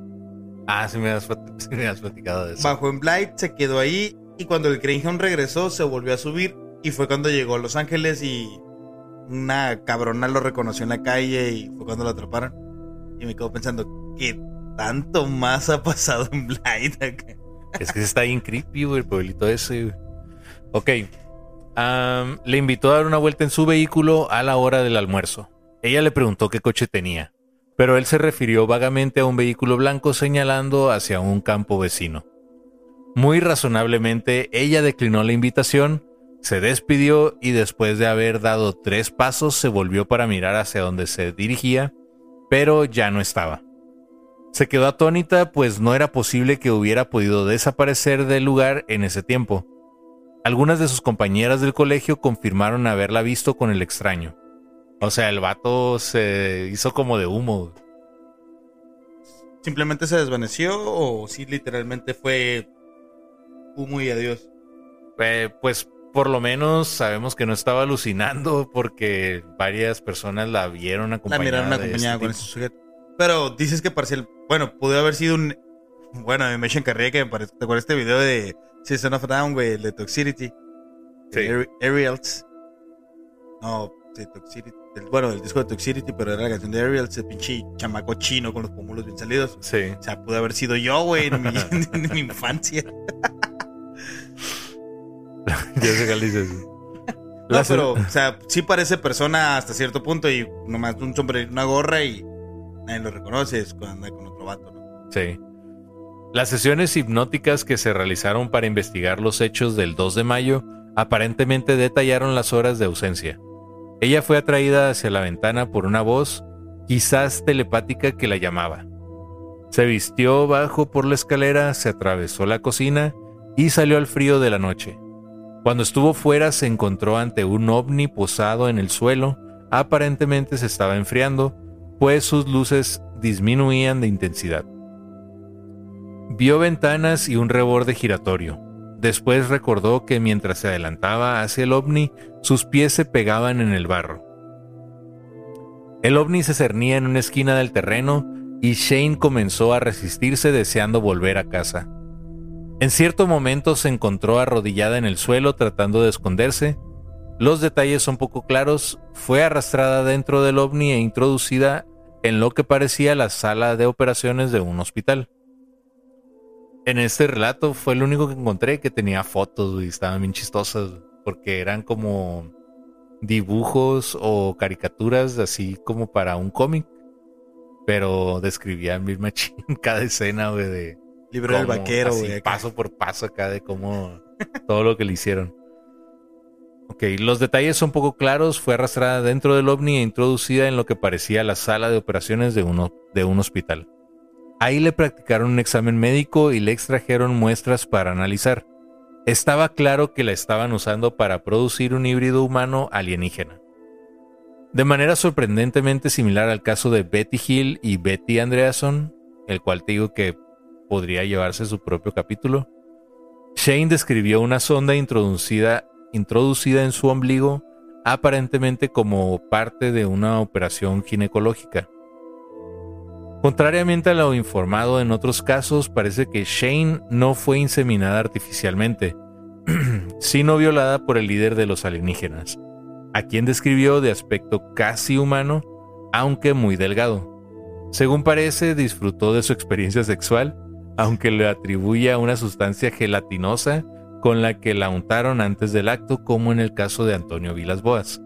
Ah, sí me has, (laughs) platicado de eso. Bajó en Blight, se quedó ahí y cuando el Greenhound regresó se volvió a subir y fue cuando llegó a Los Ángeles y una cabrona lo reconoció en la calle y fue cuando lo atraparon. Y me quedo pensando, ¿qué tanto más ha pasado en Blight Es que está bien creepy, el pueblito ese. Ok. le invitó a dar una vuelta en su vehículo a la hora del almuerzo. Ella le preguntó qué coche tenía, pero él se refirió vagamente a un vehículo blanco señalando hacia un campo vecino. Muy razonablemente, ella declinó la invitación, se despidió y después de haber dado tres pasos se volvió para mirar hacia donde se dirigía, pero ya no estaba. Se quedó atónita pues no era posible que hubiera podido desaparecer del lugar en ese tiempo. Algunas de sus compañeras del colegio confirmaron haberla visto con el extraño. O sea, el vato se hizo como de humo. ¿Simplemente se desvaneció o sí literalmente fue humo y adiós? Eh, pues por lo menos sabemos que no estaba alucinando porque varias personas la vieron acompañada. La miraron acompañada con ese sujeto. Pero dices que parcial. Bueno, pudo haber sido un. Bueno, me encargué que me parece. ¿Te acuerdas este video de Season of Down, güey? El de Toxicity. Sí. Aerials. No, de Toxicity. bueno, el disco de Toxicity, pero era la canción de Aerials, ese pinche chamaco chino con los pómulos bien salidos. Sí. O sea, pudo haber sido yo, güey, en, mi, (laughs) infancia. Ya sé que. No, pero, o sea, sí parece persona hasta cierto punto y nomás un sombrero, una gorra y nadie lo reconoce, es cuando anda con otro vato, ¿no? Sí. Las sesiones hipnóticas que se realizaron para investigar los hechos del 2 de mayo aparentemente detallaron las horas de ausencia. Ella fue atraída hacia la ventana por una voz, quizás telepática, que la llamaba. Se vistió bajo por la escalera, se atravesó la cocina y salió al frío de la noche. Cuando estuvo fuera se encontró ante un ovni posado en el suelo, aparentemente se estaba enfriando, pues sus luces disminuían de intensidad. Vio ventanas y un reborde giratorio. Después recordó que mientras se adelantaba hacia el ovni, sus pies se pegaban en el barro. El ovni se cernía en una esquina del terreno y Shane comenzó a resistirse deseando volver a casa. En cierto momento se encontró arrodillada en el suelo tratando de esconderse. Los detalles son poco claros. Fue arrastrada dentro del ovni e introducida en lo que parecía la sala de operaciones de un hospital. En este relato fue el único que encontré que tenía fotos y estaban bien chistosas porque eran como dibujos o caricaturas así como para un cómic, pero describían bien machín (laughs) cada escena de libro del vaquero, güey, paso por paso acá de cómo (laughs) todo lo que le hicieron. Ok, los detalles son poco claros. Fue arrastrada dentro del ovni e introducida en lo que parecía la sala de operaciones de, uno, de un hospital. Ahí le practicaron un examen médico y le extrajeron muestras para analizar. Estaba claro que la estaban usando para producir un híbrido humano alienígena. De manera sorprendentemente similar al caso de Betty Hill y Betty Andreason, el cual te digo que podría llevarse su propio capítulo, Shane describió una sonda introducida introducida en su ombligo aparentemente como parte de una operación ginecológica. Contrariamente a lo informado en otros casos, parece que Shane no fue inseminada artificialmente, (clears throat) sino violada por el líder de los alienígenas, a quien describió de aspecto casi humano, aunque muy delgado. Según parece, disfrutó de su experiencia sexual, aunque le atribuye a una sustancia gelatinosa con la que la untaron antes del acto, como en el caso de Antonio Vilas Boas.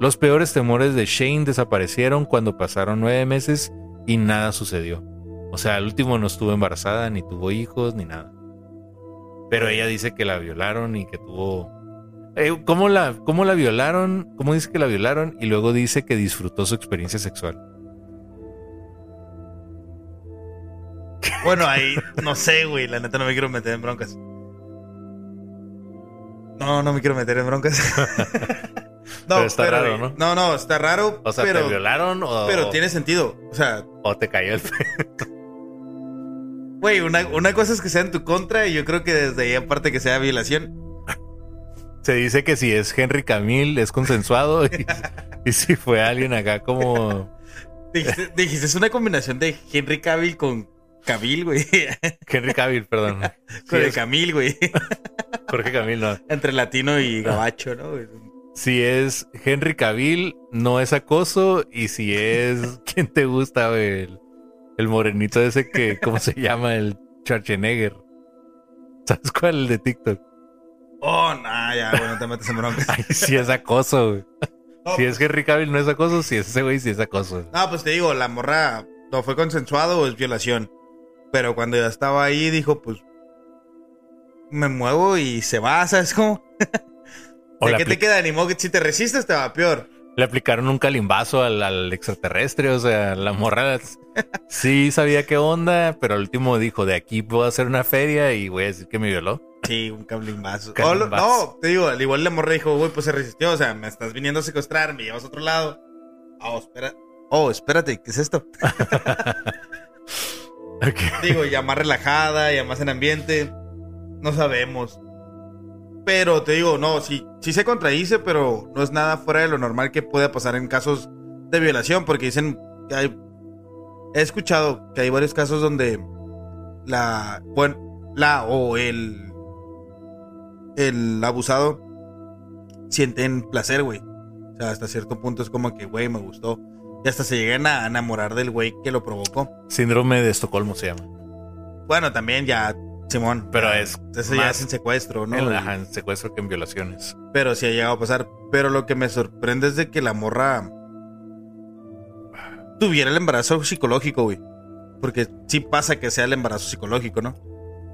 Los peores temores de Shane desaparecieron cuando pasaron nueve meses y nada sucedió. O sea, al último no estuvo embarazada, ni tuvo hijos, ni nada. Pero ella dice que la violaron y que tuvo... Eh, ¿cómo, la, ¿Cómo la violaron? ¿Cómo dice que la violaron? Y luego dice que disfrutó su experiencia sexual. Bueno, ahí no sé, güey. La neta no me quiero meter en broncas. No, no me quiero meter en broncas. (laughs) no, pero está raro, ¿no? No, no, está raro. O sea, pero, ¿te violaron o...? Pero tiene sentido, o sea... O te cayó el (laughs) Güey, una, una cosa es que sea en tu contra y yo creo que desde ahí aparte que sea violación. Se dice que si es Henry Camille es consensuado (laughs) y, si fue alguien acá como... Dijiste, dijiste, es una combinación de Henry Cavill con Cavill, güey. (laughs) Henry Cavill, perdón. Con el Camil, güey. (laughs) Jorge Camil, no. Entre latino y gabacho, ¿no? Si es Henry Cavill, no es acoso. Y si es. (laughs) ¿Quién te gusta, güey? El, morenito ese que. ¿Cómo se llama? El Schwarzenegger. ¿Sabes cuál? El de TikTok. Oh, no, ya, bueno, te metes en bronca. Ay, sí es acoso, güey. si es Henry Cavill no es acoso, si es ese güey, si es acoso. No, pues te digo, la morra no fue consensuado o es violación. Pero cuando ya estaba ahí, dijo, pues me muevo y se va, ¿sabes cómo? ¿De qué te queda? Ni modo que si te resistes te va peor. Le aplicaron un calimbazo al, extraterrestre, o sea, la morra (laughs) sí sabía qué onda, pero al último dijo, de aquí puedo hacer una feria y voy a decir que me violó. Sí, un calimbazo. no, te digo, al igual la morra dijo, güey, pues se resistió, o sea, me estás viniendo a secuestrar, me llevas a otro lado. Oh, espera. Oh, espérate, ¿qué es esto? (laughs) (laughs) (laughs) Digo, ya más relajada, ya más en ambiente. No sabemos. Pero te digo, no, sí, sí se contradice, pero no es nada fuera de lo normal que pueda pasar en casos de violación, porque dicen. He escuchado que hay varios casos donde la. Bueno, la o el. El abusado sienten placer, güey. O sea, hasta cierto punto es como que, güey, me gustó. Y hasta se llegan a enamorar del güey que lo provocó. Síndrome de Estocolmo se llama. Bueno, también ya Simón. Pero es. Eso ya es en secuestro, ¿no? En, secuestro que en violaciones. Pero sí ha llegado a pasar. Pero lo que me sorprende es de que la morra. tuviera el embarazo psicológico, güey. Porque sí pasa que sea el embarazo psicológico, ¿no?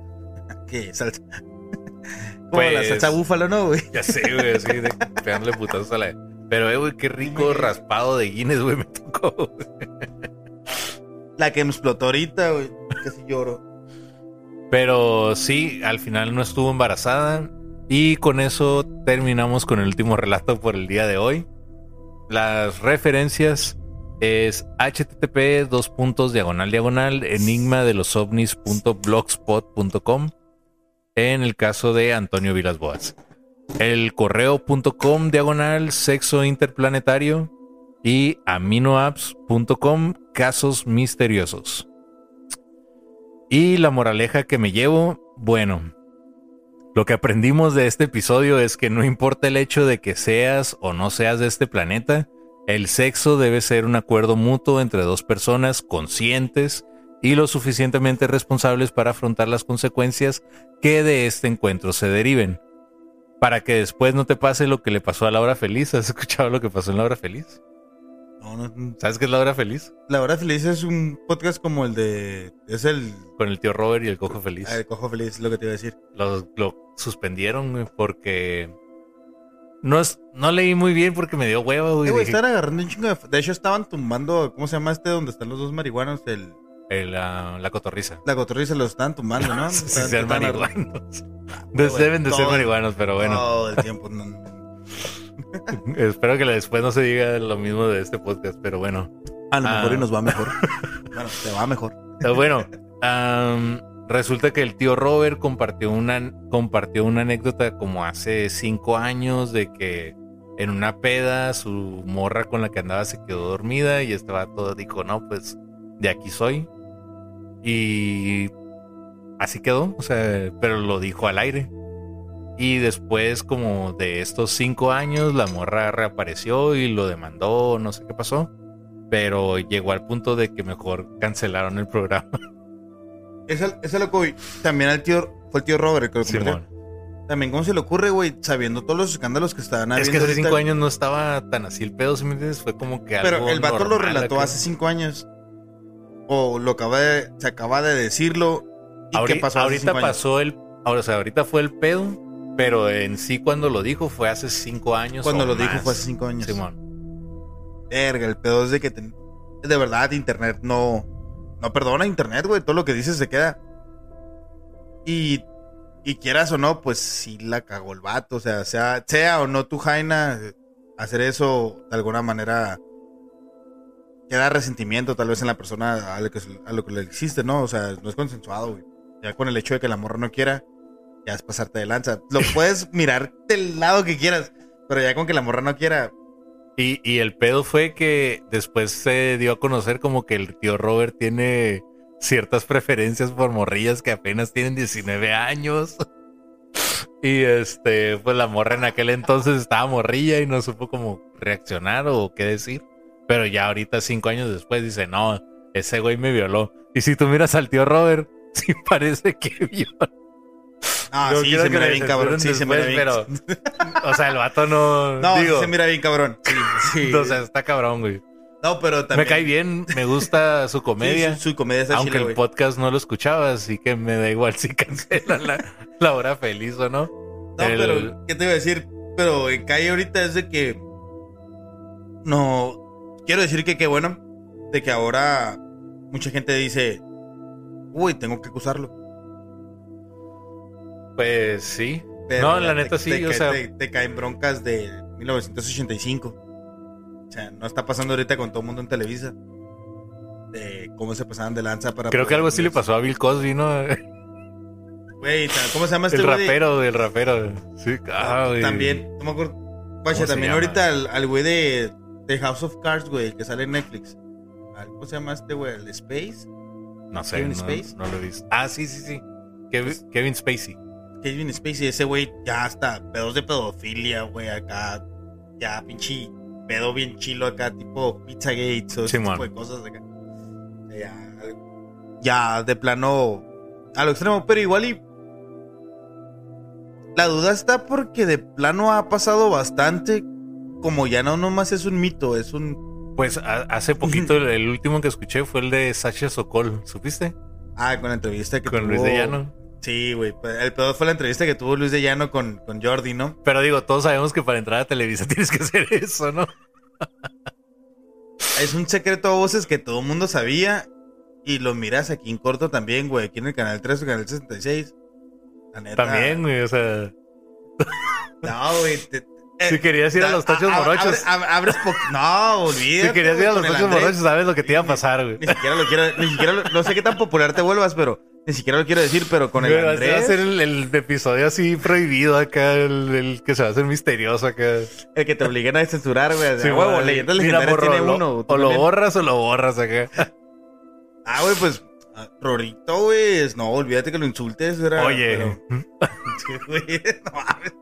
(laughs) que salsa. (laughs) Como la pues, salsa búfalo, ¿no, güey? Ya sé, güey, así de (laughs) pegándole putazos a la. Pero, eh, güey, qué rico raspado de Guinness, güey, me tocó. La que me explotó ahorita, güey. Casi lloro. Pero sí, al final no estuvo embarazada. Y con eso terminamos con el último relato por el día de hoy. Las referencias es http dos puntos diagonal diagonal enigma de los ovnis.blogspot.com en el caso de Antonio Vilas Boas. El correo.com diagonal sexo interplanetario y aminoapps.com casos misteriosos. Y la moraleja que me llevo, bueno, lo que aprendimos de este episodio es que no importa el hecho de que seas o no seas de este planeta, el sexo debe ser un acuerdo mutuo entre dos personas conscientes y lo suficientemente responsables para afrontar las consecuencias que de este encuentro se deriven. Para que después no te pase lo que le pasó a Laura Feliz. ¿Has escuchado lo que pasó en Laura Feliz? ¿Sabes qué es La Hora Feliz? La Hora Feliz es un podcast como el de. Es el. Con el tío Robert y el Cojo Feliz. Ah, el Cojo Feliz, lo que te iba a decir. Lo, suspendieron, porque. No, es, no leí muy bien porque me dio huevo, güey. Eh, agarrando un chingo de. De hecho, estaban tumbando. ¿Cómo se llama este donde están los dos marihuanos? El. La cotorriza. La cotorriza los están tumbando, ¿no? (laughs) sean marihuanos. (laughs) Deben de ser marihuanos, pero bueno. Todo el tiempo. No, (laughs) Espero que después no se diga lo mismo de este podcast, pero bueno. A lo mejor y ah. nos va mejor. bueno, te va mejor. bueno, resulta que el tío Robert compartió una, compartió una anécdota como hace cinco años de que en una peda su morra con la que andaba se quedó dormida y estaba todo, dijo, no, pues de aquí soy. Y así quedó, o sea, pero lo dijo al aire. Y después, como de estos cinco años, la morra reapareció y lo demandó, no sé qué pasó. Pero llegó al punto de que mejor cancelaron el programa. Esa (laughs) es lo que también al tío, fue el tío Robert que lo También, ¿cómo se le ocurre, güey? Sabiendo todos los escándalos que estaban habiendo. Es que hace cinco años no estaba tan así el pedo, ¿sí me entiendes? Fue como que algo. Pero el vato lo relató hace cinco años. O lo acaba de, se acaba de decirlo. ¿Y qué pasó Ahorita pasó el. Ahora, o sea, ahorita fue el pedo pero en sí cuando lo dijo fue hace cinco años. Cuando lo dijo fue hace cinco años. Simón. Verga, el pedo es de que de verdad internet no no perdona internet, güey, todo lo que dices se queda. Y y quieras o no, pues sí la cagó el vato, o sea, sea sea o no tu Jaina hacer eso de alguna manera queda resentimiento tal vez en la persona a lo que, a lo que le existe, ¿no? O sea, no es consensuado, güey. Ya con el hecho de que la morra no quiera, ya es pasarte de lanza. Lo (laughs) puedes mirar del lado que quieras, pero ya con que la morra no quiera. Y, y el pedo fue que después se dio a conocer como que el tío Robert tiene ciertas preferencias por morrillas que apenas tienen 19 años. (laughs) Y este, pues la morra en aquel entonces estaba morrilla y no supo cómo reaccionar o qué decir. Pero ya ahorita, cinco años después, dice, no, ese güey me violó. Y si tú miras al tío Robert, (laughs) sí parece que violó. Ah, No sí, se mira bien cabrón. Sí, se mira bien. Pero, (laughs) o sea, el vato no. (laughs) No, sí se mira bien cabrón. Sí, sí. O sea, está cabrón, güey. no, pero también. Me cae bien, me gusta su Sí, comedia. su, su comedia está aunque el podcast no lo escuchaba, así que me da igual si cancelan la, la hora feliz o no. No, el- pero, ¿qué te iba a decir? Pero en calle ahorita es de que. No. Quiero decir que qué bueno. De que ahora mucha gente dice. Uy, tengo que acusarlo. Pues sí. Pero No, la te- neta sí, te o sea- Te, caen broncas de 1985. O sea, no está pasando ahorita con todo el mundo en Televisa. De cómo se pasaban de lanza para. Creo que algo así le pasó a Bill Cosby, ¿no? Güey, ¿cómo se llama este el rapero, el rapero. Sí, ah, güey. También, no me acuerdo. Guacha, también llama? ahorita al güey de, de House of Cards, güey, el que sale en Netflix. ¿Cómo se llama este güey? ¿El Space? No sé, Kevin no, Space. no lo he visto. Ah, sí, sí, sí. Kevin, Kevin Spacey. Kevin Spacey, ese güey ya hasta pedos de pedofilia, güey, acá. Ya pinche pedo bien chilo acá, tipo Pizza Gates o ese Simón. tipo de cosas acá. Ya, ya de plano a lo extremo, pero igual y. La duda está porque de plano ha pasado bastante. Como ya no nomás es un mito, es un Pues a- hace poquito (clears throat) el, el último que escuché fue el de Sasha Sokol, ¿supiste? Ah, con la entrevista que Con tuvo. Luis de Llano. Sí, güey. pues, El peor fue la entrevista que tuvo Luis de Llano con, con Jordi, ¿no? Pero digo, todos sabemos que para entrar a Televisa (laughs) tienes que hacer eso, ¿no? Es un secreto a voces que todo el mundo sabía. Y lo miras aquí en corto también, güey. Aquí en el canal 3 o canal 66. La neta. También, güey, o sea, No, güey. te- si querías ir a los tachos morochos, abre- ab- abres No, olvídate. si querías ir a los tachos Andrés. morochos, sabes lo que te iba a pasar, güey. Ni siquiera lo quiero. Ni siquiera lo- no sé qué tan popular te vuelvas, pero. Ni siquiera lo quiero decir, pero con el este va a Andrés. ser el, episodio así prohibido acá, el, que se va a hacer misterioso acá. El que te obliguen a censurar, güey. Sí, huevo, leyendas legendarias tiene uno. O lo borras o lo borras acá. Ah, güey, pues. ah, Rorito, güey. No, olvídate que lo insultes. Era, Oye, pero- (laughs) Sí, güey, no mames.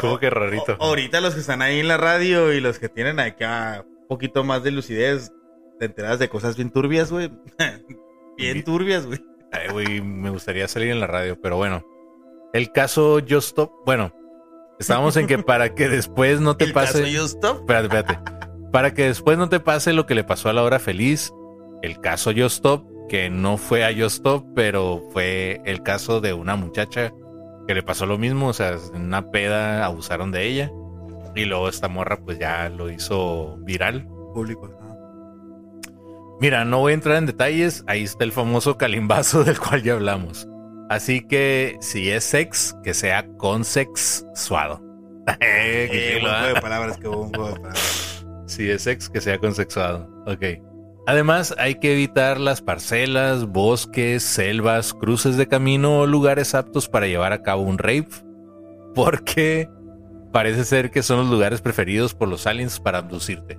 ¿Cómo que rarito? O- ahorita los que están ahí en la radio y los que tienen acá un poquito más de lucidez, te enteras de cosas bien turbias, güey. (laughs) bien turbias, güey. Ay, güey, me gustaría salir en la radio, pero bueno. El caso Just Stop, bueno, estábamos en que (laughs) para que después no te El pase. caso Just Stop. Espérate, espérate. Para que después no te pase lo que le pasó a la hora feliz, el caso Just Stop, que no fue a Just Stop, pero fue el caso de una muchacha que le pasó lo mismo, o sea, en una peda abusaron de ella. Y luego esta morra pues ya lo hizo viral. Público. Mira, no voy a entrar en detalles, ahí está el famoso calimbazo (laughs) del cual ya hablamos. Así que si es sex, que sea. (laughs) Eh, qué Eh, chilo, buen juego de palabras, que buen juego de palabras. (laughs) Si es sex, que sea consexuado. Ok. Además, hay que evitar las parcelas, bosques, selvas, cruces de camino o lugares aptos para llevar a cabo un rave, (laughs) porque parece ser que son los lugares preferidos por los aliens para abducirte.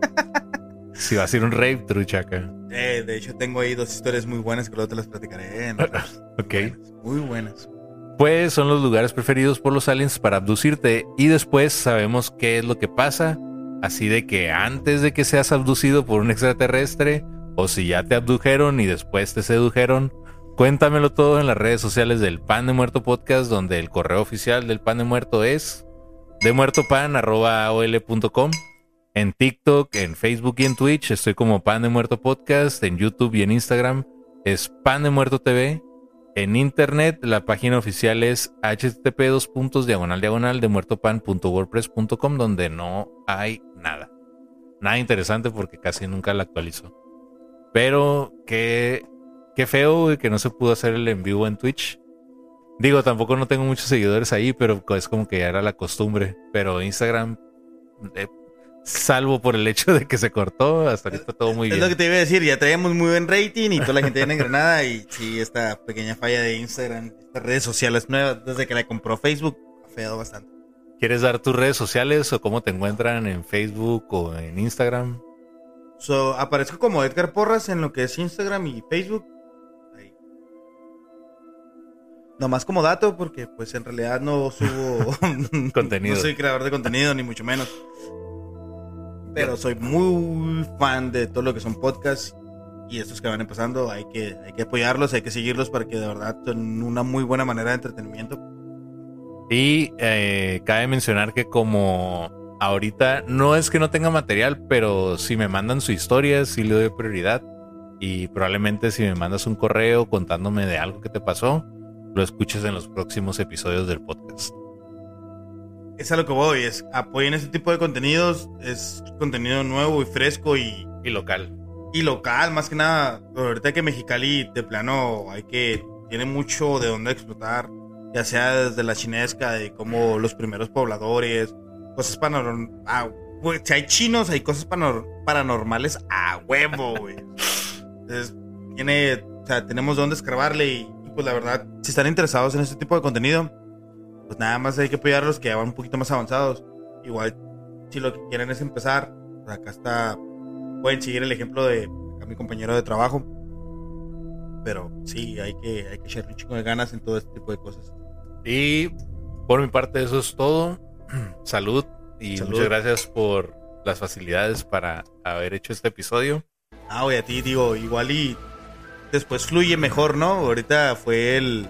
(laughs) si va a ser un rave, truchaca. Eh, de hecho, tengo ahí dos historias muy buenas que luego te las platicaré. ¿no? (laughs) Ok. Buenas, Muy buenas. Pues son los lugares preferidos por los aliens para abducirte y después sabemos qué es lo que pasa. Así de que antes de que seas abducido por un extraterrestre o si ya te abdujeron y después te sedujeron, cuéntamelo todo en las redes sociales del Pan de Muerto Podcast donde el correo oficial del Pan de Muerto es demuertopan.com en TikTok, en Facebook y en Twitch estoy como Pan de Muerto Podcast, en YouTube y en Instagram es Pan de Muerto TV en internet, la página oficial es http dos puntos diagonal diagonal de muertopan.wordpress.com donde no hay nada. Nada interesante porque casi nunca la actualizo. Pero qué, qué feo güey, que no se pudo hacer el en vivo en Twitch. Digo, tampoco no tengo muchos seguidores ahí, pero es como que ya era la costumbre. Pero Instagram, eh, salvo por el hecho de que se cortó, hasta ahorita todo muy es bien. lo que te iba a decir, ya traíamos muy buen rating y toda la gente viene en Granada y sí, esta pequeña falla de Instagram, estas redes sociales nuevas, desde que la compró Facebook, ha fallado bastante. ¿Quieres dar tus redes sociales o cómo te encuentran en Facebook o en Instagram? So, aparezco como Edgar Porras en lo que es Instagram y Facebook. Ahí. Nomás como dato, porque pues en realidad no subo (laughs) (laughs) Contenido. No soy creador de contenido, ni mucho menos. Pero soy muy fan de todo lo que son podcasts Y estos que van empezando, hay que, hay que apoyarlos, hay que seguirlos para que de verdad son una muy buena manera de entretenimiento. Y eh, cabe mencionar que como ahorita no es que no tenga material, pero si me mandan su historia, sí le doy prioridad. Y probablemente si me mandas un correo contándome de algo que te pasó, lo escuches en los próximos episodios del podcast. Es a lo que voy, es apoyen este tipo de contenidos, es contenido nuevo y fresco y, Y local. y local, más que nada. Ahorita que Mexicali, de plano, hay que, tiene mucho de dónde explotar, ya sea desde la chinesca, de como los primeros pobladores, cosas paranormales. Ah, si hay chinos, hay cosas paranormales a huevo, güey. Entonces, tiene, tenemos dónde escarbarle y, pues la verdad, si están interesados en este tipo de contenido, pues nada más hay que apoyar a los que van un poquito más avanzados. Igual, si lo que quieren es empezar, pues acá está, pueden seguir el ejemplo de acá mi compañero de trabajo. Pero sí, hay que, hay que echarle un chingo de ganas en todo este tipo de cosas. Y por mi parte eso es todo. (clears throat) Salud y Salud. muchas gracias por las facilidades para haber hecho este episodio. Ah, güey, a ti digo, igual y después fluye mejor, ¿no? Ahorita fue el,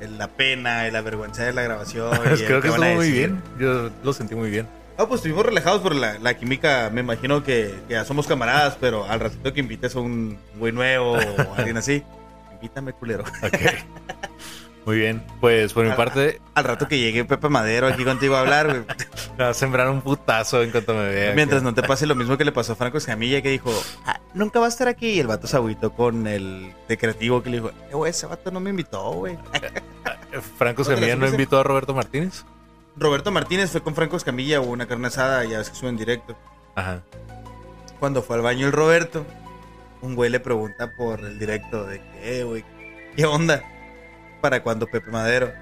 el- la pena, la vergüenza de la grabación. (laughs) y el Creo que estuvo muy bien. Yo lo sentí muy bien. Ah, pues estuvimos relajados por la, la química. Me imagino que, que ya somos camaradas, pero al ratito que invites a un güey nuevo o alguien así, (laughs) invítame, culero. Ok. (laughs) Muy bien. Pues por mi Al- parte, Al rato que llegue Pepe Madero aquí contigo a hablar, güey. (laughs) me va a sembrar un putazo en cuanto me vea. Mientras no te pase lo mismo que le pasó a Franco Escamilla, que dijo, "Ah, nunca va a estar aquí. Y el vato se agüitó con el de creativo que le dijo, eh, güey, ese vato no me invitó, güey. (laughs) Franco ¿No te la Escamilla no invitó a Roberto Martínez. Roberto Martínez fue con Franco Escamilla, hubo una carne asada, ya ves que sube en directo. Ajá. Cuando fue al baño el Roberto, un güey le pregunta por el directo de eh, güey, ¿qué onda? ¿Para cuando Pepe Madero?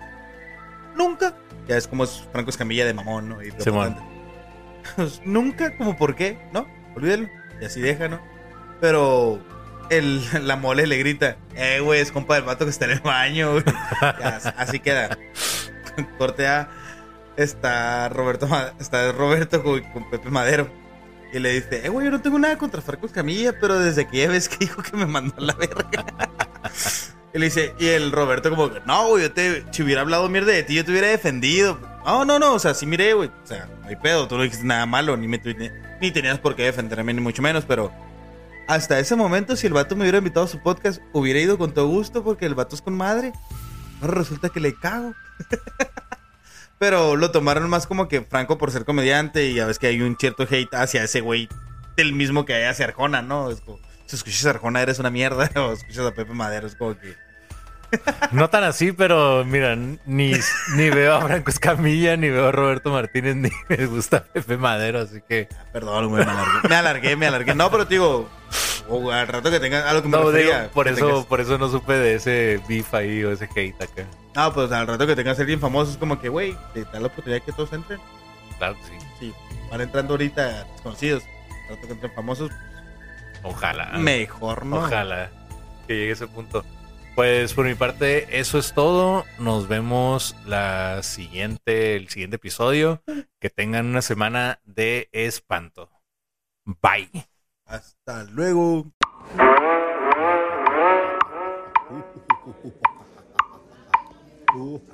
Nunca. Ya es como Franco Escamilla de mamón, ¿no? Y. Pues, Nunca, como por qué, ¿no? Olvídalo. Y así deja, ¿no? Pero el, (laughs) la mole le grita, eh, güey, es compa del vato que está en el baño, güey. (laughs) Así queda. Corte A. Está Roberto, está Roberto con, con Pepe Madero. Y le dice, eh, güey, yo no tengo nada contra Franco Escamilla, pero desde que ya ves que dijo que me mandó a la verga. (laughs) y le dice, y el Roberto como no, güey, yo te, si hubiera hablado mierda de ti, yo te hubiera defendido. No, no, no, o sea, sí miré, güey. O sea, no hay pedo, tú no dijiste nada malo, ni, me, ni, tenías por qué defenderme, ni mucho menos, pero hasta ese momento, si el vato me hubiera invitado a su podcast, hubiera ido con todo gusto porque el vato es con madre. Ahora resulta que le cago. (laughs) Pero lo tomaron más como que Franco por ser comediante y ya ves que hay un cierto hate hacia ese güey del mismo que hay hacia Arjona, ¿no? Es como, si escuchas a Arjona eres una mierda (laughs) o escuchas a Pepe Madero es como que... (laughs) No tan así, pero mira, ni, ni veo a Franco Escamilla, ni veo a Roberto Martínez, (laughs) ni me gusta Pepe Madero, así que. ah, Perdón, güey, me alargué, me alargué, me alargué. No, pero te digo, o al rato que tengan algo que me No, refería, digo, por que eso, tengas- por eso no supe de ese beef ahí o ese hate acá. No, pues al rato que tengas a alguien famoso es como que, güey, te da la oportunidad que todos entren. Claro que sí. Sí, van entrando ahorita desconocidos. Al rato que entren famosos, Ojalá. Mejor no. Ojalá que llegue a ese punto. Pues por mi parte, eso es todo. Nos vemos la siguiente, el siguiente episodio. Que tengan una semana de espanto. Bye. Hasta luego. (laughs)